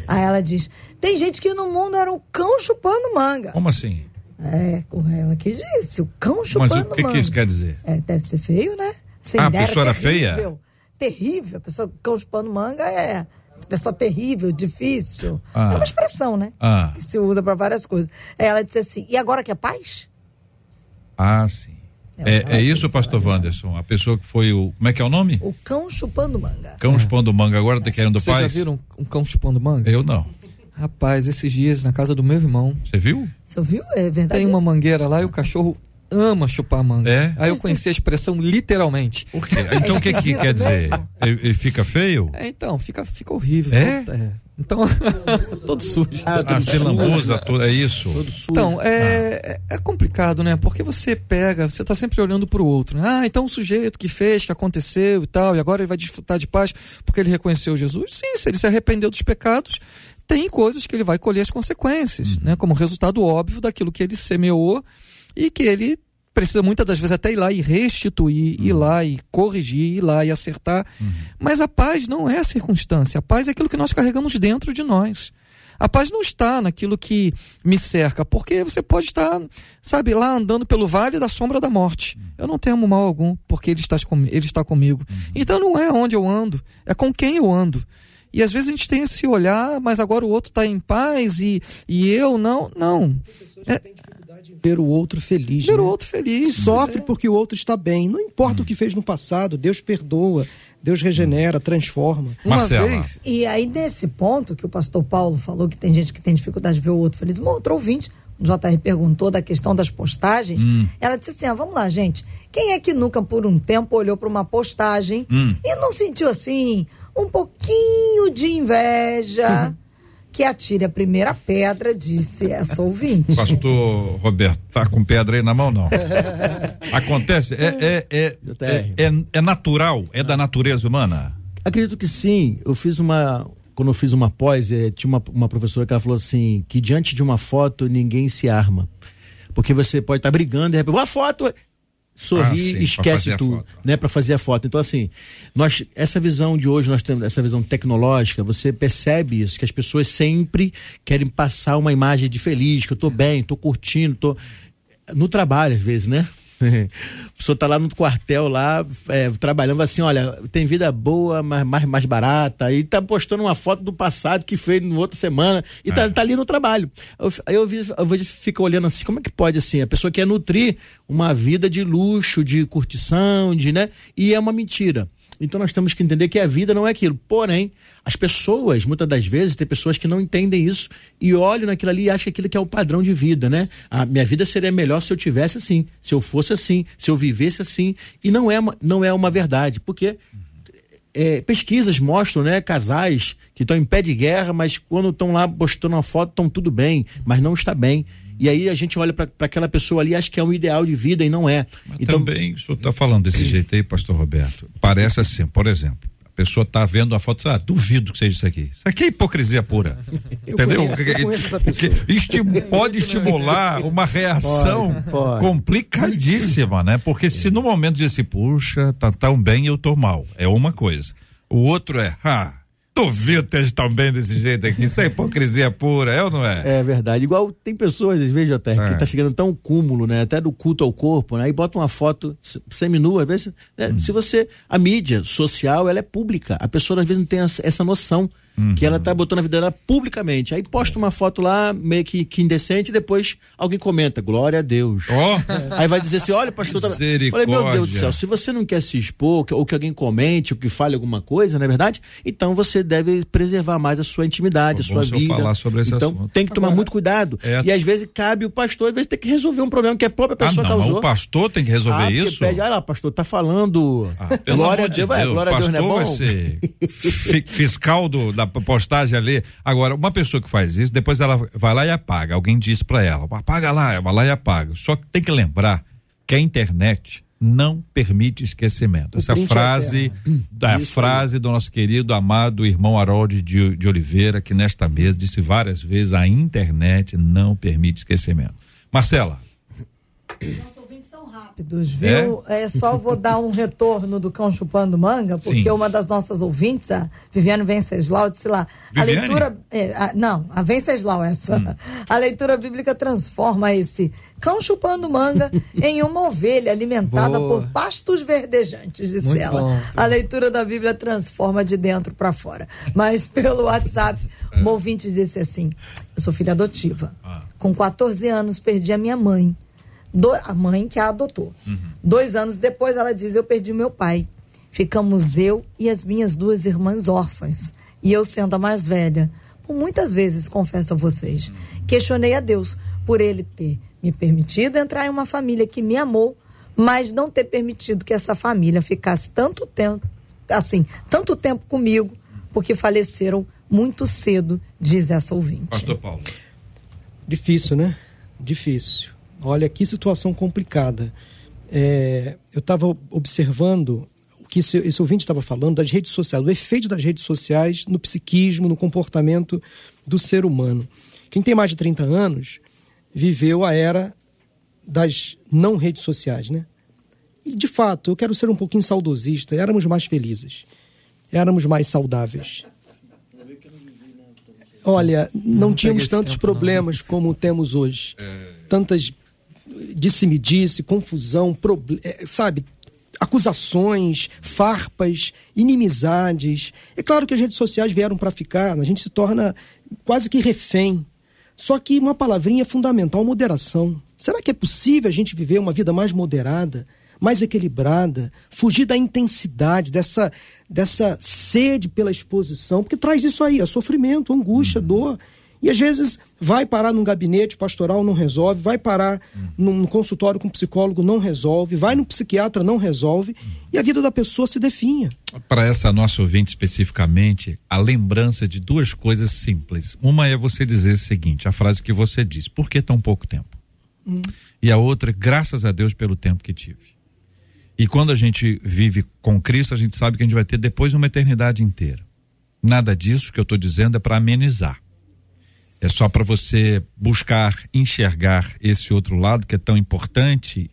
Aí ela diz: tem gente que no mundo era um cão chupando manga. Como assim? É, ela que disse, o cão chupando manga. Mas o que, manga. que isso quer dizer? É, deve ser feio, né? Sem ah, a pessoa era feia? Terrível. A pessoa cão chupando manga é pessoa terrível, difícil. Ah. É uma expressão, né? Ah. Que se usa para várias coisas. Aí ela disse assim: e agora que é paz? Ah, sim. É, é isso, pastor Wanderson? A pessoa que foi o. Como é que é o nome? O cão chupando manga. Cão é. chupando manga, agora tá querendo Vocês paz? Vocês já viram um, cão chupando manga? Eu não. Rapaz, esses dias na casa do meu irmão. Você viu? Você viu? É verdade. Tem uma mangueira lá e o cachorro ama chupar manga. É? Aí eu conheci a expressão literalmente. Por quê? Então o que, que quer dizer? Ele, ele, fica feio? É, então, fica, fica horrível. É? é. Então, todo sujo. Ah, ah se lambuza, tudo, é isso? Então, é, ah. é complicado, né? Porque você pega, você está sempre olhando para o outro. Né? Ah, então o sujeito que fez, que aconteceu e tal, e agora ele vai desfrutar de paz porque ele reconheceu Jesus. Sim, se ele se arrependeu dos pecados, tem coisas que ele vai colher as consequências, uhum. né? Como resultado óbvio daquilo que ele semeou e que ele precisa muitas das vezes até ir lá e restituir, uhum. ir lá e corrigir, ir lá e acertar. Uhum. Mas a paz não é a circunstância. A paz é aquilo que nós carregamos dentro de nós. A paz não está naquilo que me cerca, porque você pode estar, sabe, lá andando pelo vale da sombra da morte. Uhum. Eu não temo mal algum, porque ele está, ele está comigo. Uhum. Então não é onde eu ando, é com quem eu ando. E às vezes a gente tem esse olhar, mas agora o outro está em paz e, e eu não. Não. É, ver o outro feliz. Ver né? o outro feliz. Sofre é. porque o outro está bem. Não importa hum. o que fez no passado, Deus perdoa, Deus regenera, transforma. Uma Marcela. vez. E aí, nesse ponto que o pastor Paulo falou que tem gente que tem dificuldade de ver o outro feliz, uma outra ouvinte. O JR perguntou da questão das postagens. Hum. Ela disse assim: ah, vamos lá, gente. Quem é que nunca, por um tempo, olhou para uma postagem hum. e não sentiu assim um pouquinho de inveja? que atire a primeira pedra, disse essa ouvinte. Pastor Roberto, tá com pedra aí na mão, não? Acontece, é, é, é, é, é natural, é da natureza humana? Acredito que sim. Eu fiz uma. Quando eu fiz uma pós, eh, tinha uma, uma professora que ela falou assim: que diante de uma foto ninguém se arma. Porque você pode estar tá brigando e de repente, uma foto, sorrir, ah, esquece tudo, né, para fazer a foto. Então assim, nós essa visão de hoje, nós temos essa visão tecnológica, você percebe isso que as pessoas sempre querem passar uma imagem de feliz, que eu tô bem, tô curtindo, tô no trabalho às vezes, né? a pessoa tá lá no quartel lá, é, trabalhando assim, olha, tem vida boa, mas mais, mais barata, e tá postando uma foto do passado que fez no outra semana, e tá, é. tá ali no trabalho. Eu, aí eu, vi, eu fico olhando assim, como é que pode assim? A pessoa quer nutrir uma vida de luxo, de curtição, de, né? E é uma mentira. Então nós temos que entender que a vida não é aquilo. Porém, as pessoas, muitas das vezes, tem pessoas que não entendem isso e olham naquilo ali e acham que aquilo que é o padrão de vida, né? A minha vida seria melhor se eu tivesse assim, se eu fosse assim, se eu vivesse assim. E não é uma, não é uma verdade, porque é, pesquisas mostram, né, casais que estão em pé de guerra, mas quando estão lá postando uma foto, estão tudo bem, mas não está bem. E aí a gente olha para aquela pessoa ali, acha que é um ideal de vida e não é. Mas então, também, o senhor está falando desse jeito aí, pastor Roberto. Parece assim, por exemplo, a pessoa está vendo a foto, ah, duvido que seja isso aqui. Isso aqui é hipocrisia pura. Eu Entendeu? Conheço, eu conheço Estim pode estimular uma reação pode, pode. complicadíssima, né? Porque é. se no momento diz assim, puxa, tá tão bem eu tô mal, é uma coisa. O outro é, ah, Duvido ter tão bem desse jeito aqui. Isso é hipocrisia pura, é ou não é? É verdade. Igual tem pessoas, às vezes, até, é. que tá chegando tão cúmulo, né? Até do culto ao corpo, né? E bota uma foto seminua, às vezes. Né? Hum. Se você. A mídia social, ela é pública. A pessoa, às vezes, não tem essa noção Uhum. Que ela tá botando a vida dela publicamente. Aí posta uma foto lá, meio que, que indecente, e depois alguém comenta, glória a Deus. Oh. Aí vai dizer assim: olha, pastor. Tá... Falei, meu Deus do céu, se você não quer se expor, ou que alguém comente, ou que fale alguma coisa, não é verdade? Então você deve preservar mais a sua intimidade, a sua vida. falar sobre esse então assunto. tem que tomar Agora, muito cuidado. É... E às vezes cabe o pastor, às vezes, ter que resolver um problema que a própria pessoa ah, não, causou. o pastor tem que resolver ah, isso? Pede, ah lá, pastor, tá falando. Ah, glória a Deus, Deus. glória a Deus, não é bom? vai ser fiscal do, da postagem ali. Agora, uma pessoa que faz isso, depois ela vai lá e apaga. Alguém diz para ela, apaga lá, ela vai lá e apaga. Só que tem que lembrar que a internet não permite esquecimento. O Essa frase, é a frase do nosso querido amado irmão Harold de, de Oliveira, que nesta mesa disse várias vezes: a internet não permite esquecimento. Marcela rápidos, viu? É? é só vou dar um retorno do cão chupando manga, porque Sim. uma das nossas ouvintes, a Viviane Venceslau, disse lá. Viviane? A leitura. É, a, não, a Venceslau, essa. Hum. A leitura bíblica transforma esse cão chupando manga em uma ovelha alimentada Boa. por pastos verdejantes, disse Muito ela. Bom. A leitura da Bíblia transforma de dentro para fora. Mas pelo WhatsApp, é. um ouvinte disse assim: Eu sou filha adotiva. Ah. Com 14 anos, perdi a minha mãe do, a mãe que a adotou. Uhum. Dois anos depois, ela diz: Eu perdi meu pai. Ficamos eu e as minhas duas irmãs órfãs. E eu sendo a mais velha. Por muitas vezes, confesso a vocês, uhum. questionei a Deus por ele ter me permitido entrar em uma família que me amou, mas não ter permitido que essa família ficasse tanto tempo, assim, tanto tempo comigo, porque faleceram muito cedo, diz essa ouvinte. Pastor Paulo. Difícil, né? Difícil. Olha que situação complicada. É, eu estava observando o que esse, esse ouvinte estava falando das redes sociais, o efeito das redes sociais no psiquismo, no comportamento do ser humano. Quem tem mais de 30 anos viveu a era das não redes sociais, né? E de fato, eu quero ser um pouquinho saudosista, éramos mais felizes, éramos mais saudáveis. Olha, não, não tínhamos tantos tempo, problemas não. como temos hoje. É... Tantas disse-me-disse, confusão, é, sabe? Acusações, farpas, inimizades. É claro que as redes sociais vieram para ficar, a gente se torna quase que refém. Só que uma palavrinha fundamental, moderação. Será que é possível a gente viver uma vida mais moderada, mais equilibrada, fugir da intensidade, dessa, dessa sede pela exposição? Porque traz isso aí, é sofrimento, angústia, uhum. dor. E às vezes vai parar num gabinete pastoral, não resolve, vai parar hum. num consultório com um psicólogo, não resolve, vai no psiquiatra, não resolve, e a vida da pessoa se definha. Para essa nossa ouvinte especificamente, a lembrança de duas coisas simples. Uma é você dizer o seguinte, a frase que você disse, por que tão pouco tempo? Hum. E a outra, graças a Deus pelo tempo que tive. E quando a gente vive com Cristo, a gente sabe que a gente vai ter depois uma eternidade inteira. Nada disso que eu estou dizendo é para amenizar é só para você buscar enxergar esse outro lado que é tão importante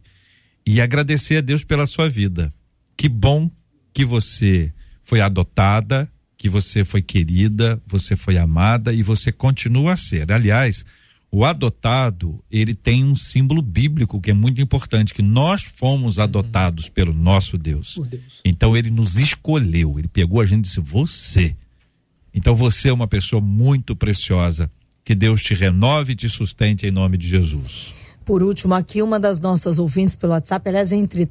e agradecer a Deus pela sua vida. Que bom que você foi adotada, que você foi querida, você foi amada e você continua a ser. Aliás, o adotado, ele tem um símbolo bíblico que é muito importante, que nós fomos adotados pelo nosso Deus. Deus. Então ele nos escolheu, ele pegou a gente e disse: "Você". Então você é uma pessoa muito preciosa que Deus te renove e te sustente em nome de Jesus. por último, aqui uma das nossas ouvintes pelo WhatsApp, aliás, entre,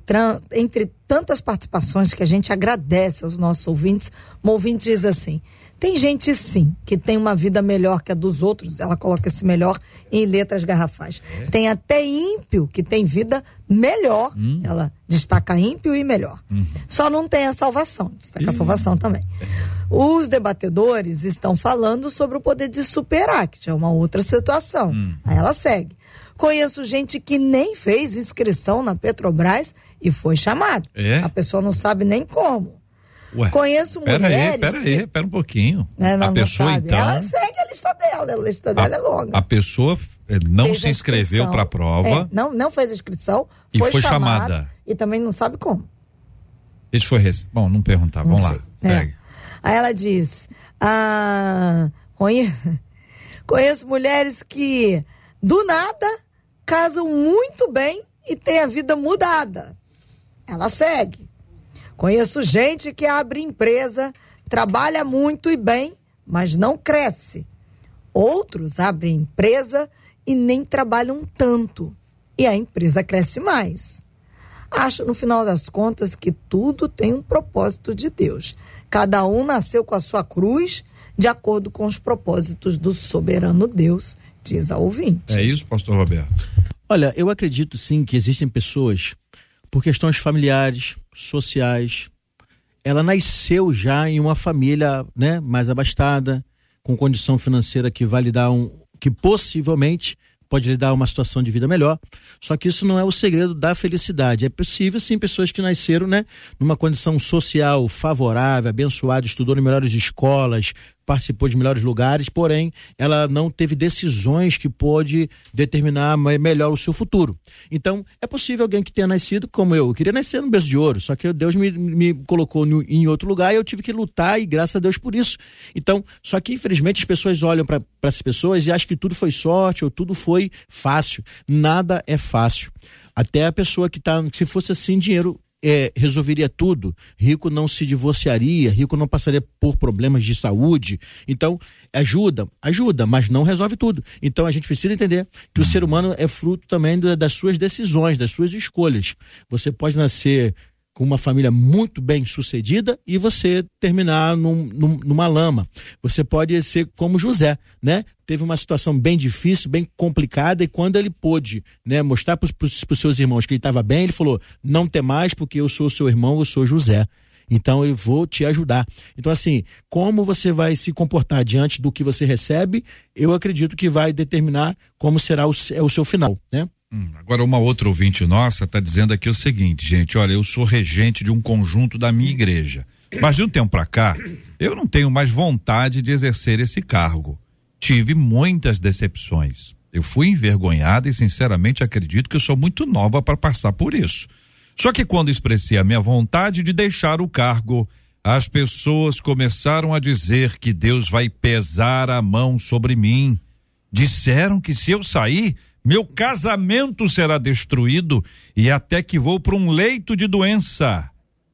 entre tantas participações que a gente agradece aos nossos ouvintes, uma ouvinte diz assim: tem gente sim que tem uma vida melhor que a dos outros, ela coloca esse melhor em letras garrafais. É. Tem até ímpio que tem vida melhor, hum. ela destaca ímpio e melhor. Hum. Só não tem a salvação, destaca Ih. a salvação também. Os debatedores estão falando sobre o poder de superar, que já é uma outra situação. Hum. Aí ela segue. Conheço gente que nem fez inscrição na Petrobras e foi chamado. É? A pessoa não sabe nem como. Ué, Conheço pera mulheres. Aí, pera aí, pera um pouquinho. Né, não, a pessoa, então. Ela segue a lista dela, a lista dela a, é longa. A pessoa eh, não fez se inscreveu para a prova. É, não, não fez inscrição. E foi, foi chamada. E também não sabe como. Isso foi. Bom, não perguntar. Vamos lá. É. Aí ela diz: ah, conhe... Conheço mulheres que, do nada, casam muito bem e têm a vida mudada. Ela segue. Conheço gente que abre empresa, trabalha muito e bem, mas não cresce. Outros abrem empresa e nem trabalham tanto. E a empresa cresce mais. Acho, no final das contas, que tudo tem um propósito de Deus. Cada um nasceu com a sua cruz, de acordo com os propósitos do soberano Deus, diz a ouvinte. É isso, pastor Roberto? Olha, eu acredito sim que existem pessoas por questões familiares, sociais. Ela nasceu já em uma família né, mais abastada, com condição financeira que vai lhe dar um. que possivelmente pode lhe dar uma situação de vida melhor. Só que isso não é o segredo da felicidade. É possível, sim, pessoas que nasceram, né, numa condição social favorável, abençoada, estudou em melhores escolas, participou de melhores lugares, porém ela não teve decisões que pôde determinar melhor o seu futuro. Então, é possível alguém que tenha nascido como eu. Eu queria nascer no berço de ouro, só que Deus me, me colocou no, em outro lugar e eu tive que lutar e graças a Deus por isso. Então, só que infelizmente as pessoas olham para essas pessoas e acham que tudo foi sorte ou tudo foi fácil. Nada é fácil. Até a pessoa que está, se fosse assim, dinheiro é, resolveria tudo. Rico não se divorciaria, rico não passaria por problemas de saúde. Então, ajuda, ajuda, mas não resolve tudo. Então, a gente precisa entender que o ser humano é fruto também das suas decisões, das suas escolhas. Você pode nascer com uma família muito bem sucedida e você terminar num, num, numa lama. Você pode ser como José, né? Teve uma situação bem difícil, bem complicada, e quando ele pôde né, mostrar para os seus irmãos que ele estava bem, ele falou: Não tem mais, porque eu sou seu irmão, eu sou José. Então eu vou te ajudar. Então, assim, como você vai se comportar diante do que você recebe, eu acredito que vai determinar como será o, é o seu final, né? Hum, agora, uma outra ouvinte nossa está dizendo aqui o seguinte, gente: olha, eu sou regente de um conjunto da minha igreja. Mas de um tempo para cá, eu não tenho mais vontade de exercer esse cargo. Tive muitas decepções. Eu fui envergonhada e, sinceramente, acredito que eu sou muito nova para passar por isso. Só que quando expressei a minha vontade de deixar o cargo, as pessoas começaram a dizer que Deus vai pesar a mão sobre mim. Disseram que se eu sair, meu casamento será destruído e até que vou para um leito de doença.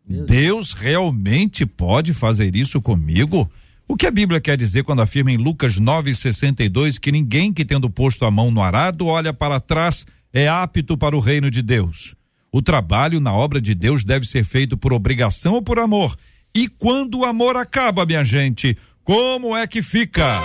Deus realmente pode fazer isso comigo? O que a Bíblia quer dizer quando afirma em Lucas 9:62 que ninguém que tendo posto a mão no arado olha para trás é apto para o reino de Deus? O trabalho na obra de Deus deve ser feito por obrigação ou por amor. E quando o amor acaba, minha gente, como é que fica?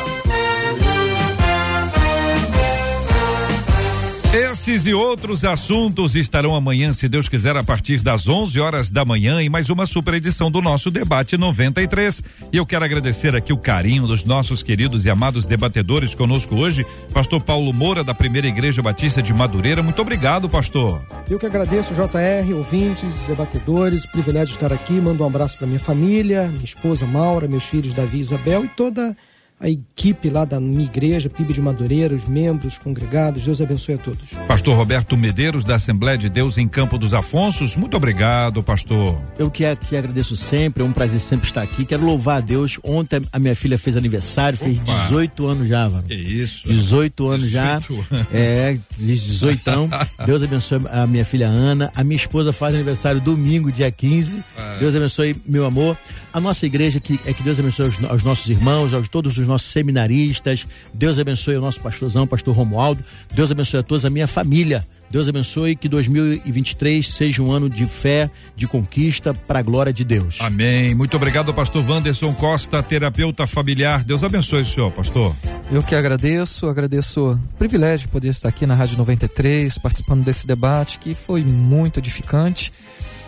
Esses e outros assuntos estarão amanhã, se Deus quiser, a partir das 11 horas da manhã, em mais uma super edição do nosso Debate 93. E eu quero agradecer aqui o carinho dos nossos queridos e amados debatedores conosco hoje. Pastor Paulo Moura, da Primeira Igreja Batista de Madureira. Muito obrigado, pastor. Eu que agradeço, JR, ouvintes, debatedores, privilégio de estar aqui. Mando um abraço para minha família, minha esposa Maura, meus filhos Davi e Isabel e toda a equipe lá da minha igreja, PIB de Madureira, os membros, congregados. Deus abençoe a todos. Pastor Roberto Medeiros, da Assembleia de Deus em Campo dos Afonsos, muito obrigado, pastor. Eu que, que agradeço sempre, é um prazer sempre estar aqui. Quero louvar a Deus. Ontem a minha filha fez aniversário, fez Opa. 18 anos já, mano. Que isso. 18 anos 18 já. É, 18 anos. Deus abençoe a minha filha Ana. A minha esposa faz aniversário domingo, dia 15. É. Deus abençoe, meu amor. A nossa igreja, que é que Deus abençoe aos, aos nossos irmãos, aos todos os os nossos seminaristas. Deus abençoe o nosso pastorzão, pastor Romualdo. Deus abençoe a todos, a minha família. Deus abençoe que 2023 seja um ano de fé, de conquista para a glória de Deus. Amém. Muito obrigado, pastor Wanderson Costa, terapeuta familiar. Deus abençoe o senhor, pastor. Eu que agradeço, agradeço o privilégio de poder estar aqui na Rádio 93, participando desse debate que foi muito edificante.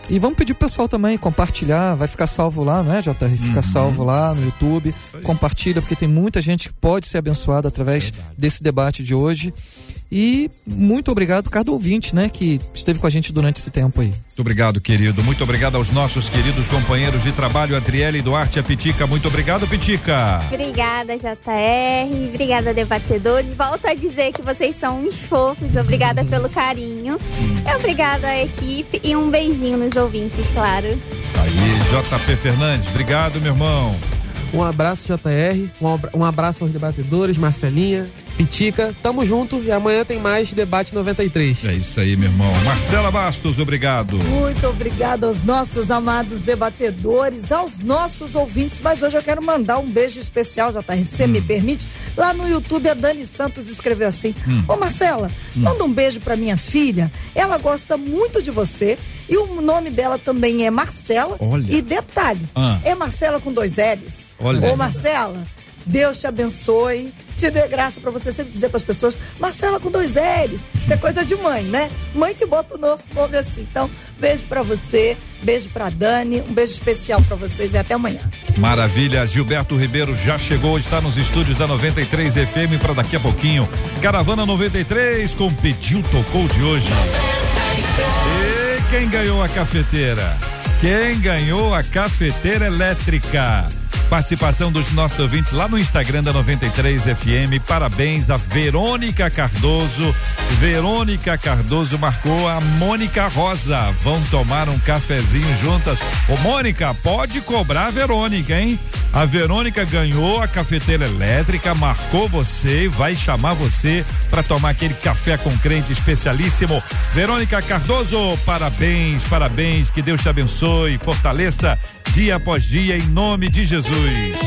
E vamos pedir pro pessoal também compartilhar, vai ficar salvo lá, não é, JR? Fica uhum. salvo lá no YouTube. Compartilha, porque tem muita gente que pode ser abençoada através Verdade. desse debate de hoje. E muito obrigado, cada ouvinte, né, que esteve com a gente durante esse tempo aí. Muito obrigado, querido. Muito obrigado aos nossos queridos companheiros de trabalho, Adriele Duarte e a Pitica. Muito obrigado, Pitica. Obrigada, JR. Obrigada, debatedores. Volto a dizer que vocês são uns fofos. Obrigada pelo carinho. Obrigada à equipe e um beijinho nos ouvintes, claro. Isso aí, JP Fernandes. Obrigado, meu irmão. Um abraço, JR. Um abraço aos debatedores, Marcelinha, Pitica. Tamo junto e amanhã tem mais Debate 93. É isso aí, meu irmão. Marcela Bastos, obrigado. Muito obrigado aos nossos amados debatedores, aos nossos ouvintes. Mas hoje eu quero mandar um beijo especial, JR, se hum. me permite. Lá no YouTube, a Dani Santos escreveu assim: hum. Ô Marcela, hum. manda um beijo pra minha filha. Ela gosta muito de você. E o nome dela também é Marcela. Olha. E detalhe, ah. é Marcela com dois L's. Olha. Ô, Marcela, Deus te abençoe, te dê graça para você sempre dizer para as pessoas, Marcela com dois L's. Isso é coisa de mãe, né? Mãe que bota o nosso nome assim. Então, beijo para você, beijo para Dani, um beijo especial para vocês e até amanhã. Maravilha, Gilberto Ribeiro já chegou, está nos estúdios da 93 FM para daqui a pouquinho. Caravana 93 com Pediu Tocou de hoje. E quem ganhou a cafeteira? Quem ganhou a cafeteira elétrica? Participação dos nossos ouvintes lá no Instagram da 93 FM. Parabéns a Verônica Cardoso. Verônica Cardoso marcou a Mônica Rosa. Vão tomar um cafezinho juntas. Ô, Mônica, pode cobrar a Verônica, hein? A Verônica ganhou a cafeteira elétrica, marcou você vai chamar você para tomar aquele café com crente especialíssimo. Verônica Cardoso, parabéns, parabéns. Que Deus te abençoe, fortaleça dia após dia, em nome de Jesus.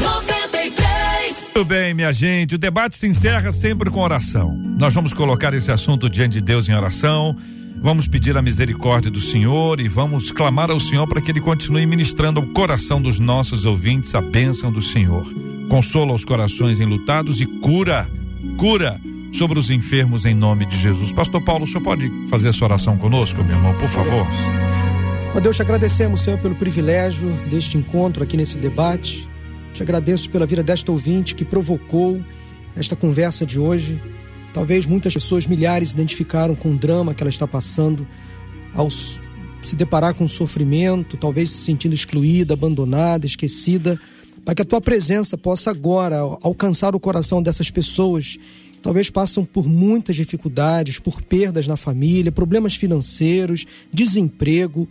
93. Tudo bem, minha gente. O debate se encerra sempre com oração. Nós vamos colocar esse assunto diante de Deus em oração. Vamos pedir a misericórdia do Senhor e vamos clamar ao Senhor para que Ele continue ministrando ao coração dos nossos ouvintes a bênção do Senhor. Consola os corações enlutados e cura, cura sobre os enfermos em nome de Jesus. Pastor Paulo, o senhor pode fazer essa oração conosco, meu irmão, por favor? Ó Deus, te agradecemos, Senhor, pelo privilégio deste encontro aqui nesse debate. Te agradeço pela vida desta ouvinte que provocou esta conversa de hoje. Talvez muitas pessoas, milhares, se identificaram com o drama que ela está passando ao se deparar com o sofrimento, talvez se sentindo excluída, abandonada, esquecida, para que a tua presença possa agora alcançar o coração dessas pessoas talvez passam por muitas dificuldades, por perdas na família, problemas financeiros, desemprego,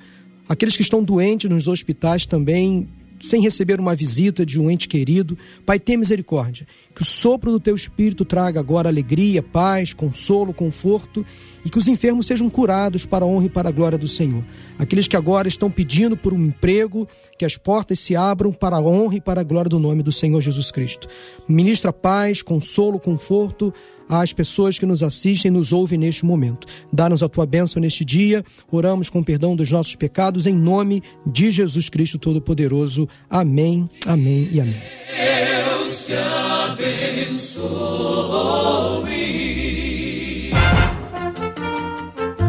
aqueles que estão doentes nos hospitais também, sem receber uma visita de um ente querido. Pai, tenha misericórdia. Que o sopro do teu espírito traga agora alegria, paz, consolo, conforto e que os enfermos sejam curados para a honra e para a glória do Senhor. Aqueles que agora estão pedindo por um emprego, que as portas se abram para a honra e para a glória do nome do Senhor Jesus Cristo. Ministra paz, consolo, conforto às pessoas que nos assistem e nos ouvem neste momento. Dá-nos a tua bênção neste dia. Oramos com perdão dos nossos pecados em nome de Jesus Cristo Todo-Poderoso. Amém, amém e amém. Deus te abençoe.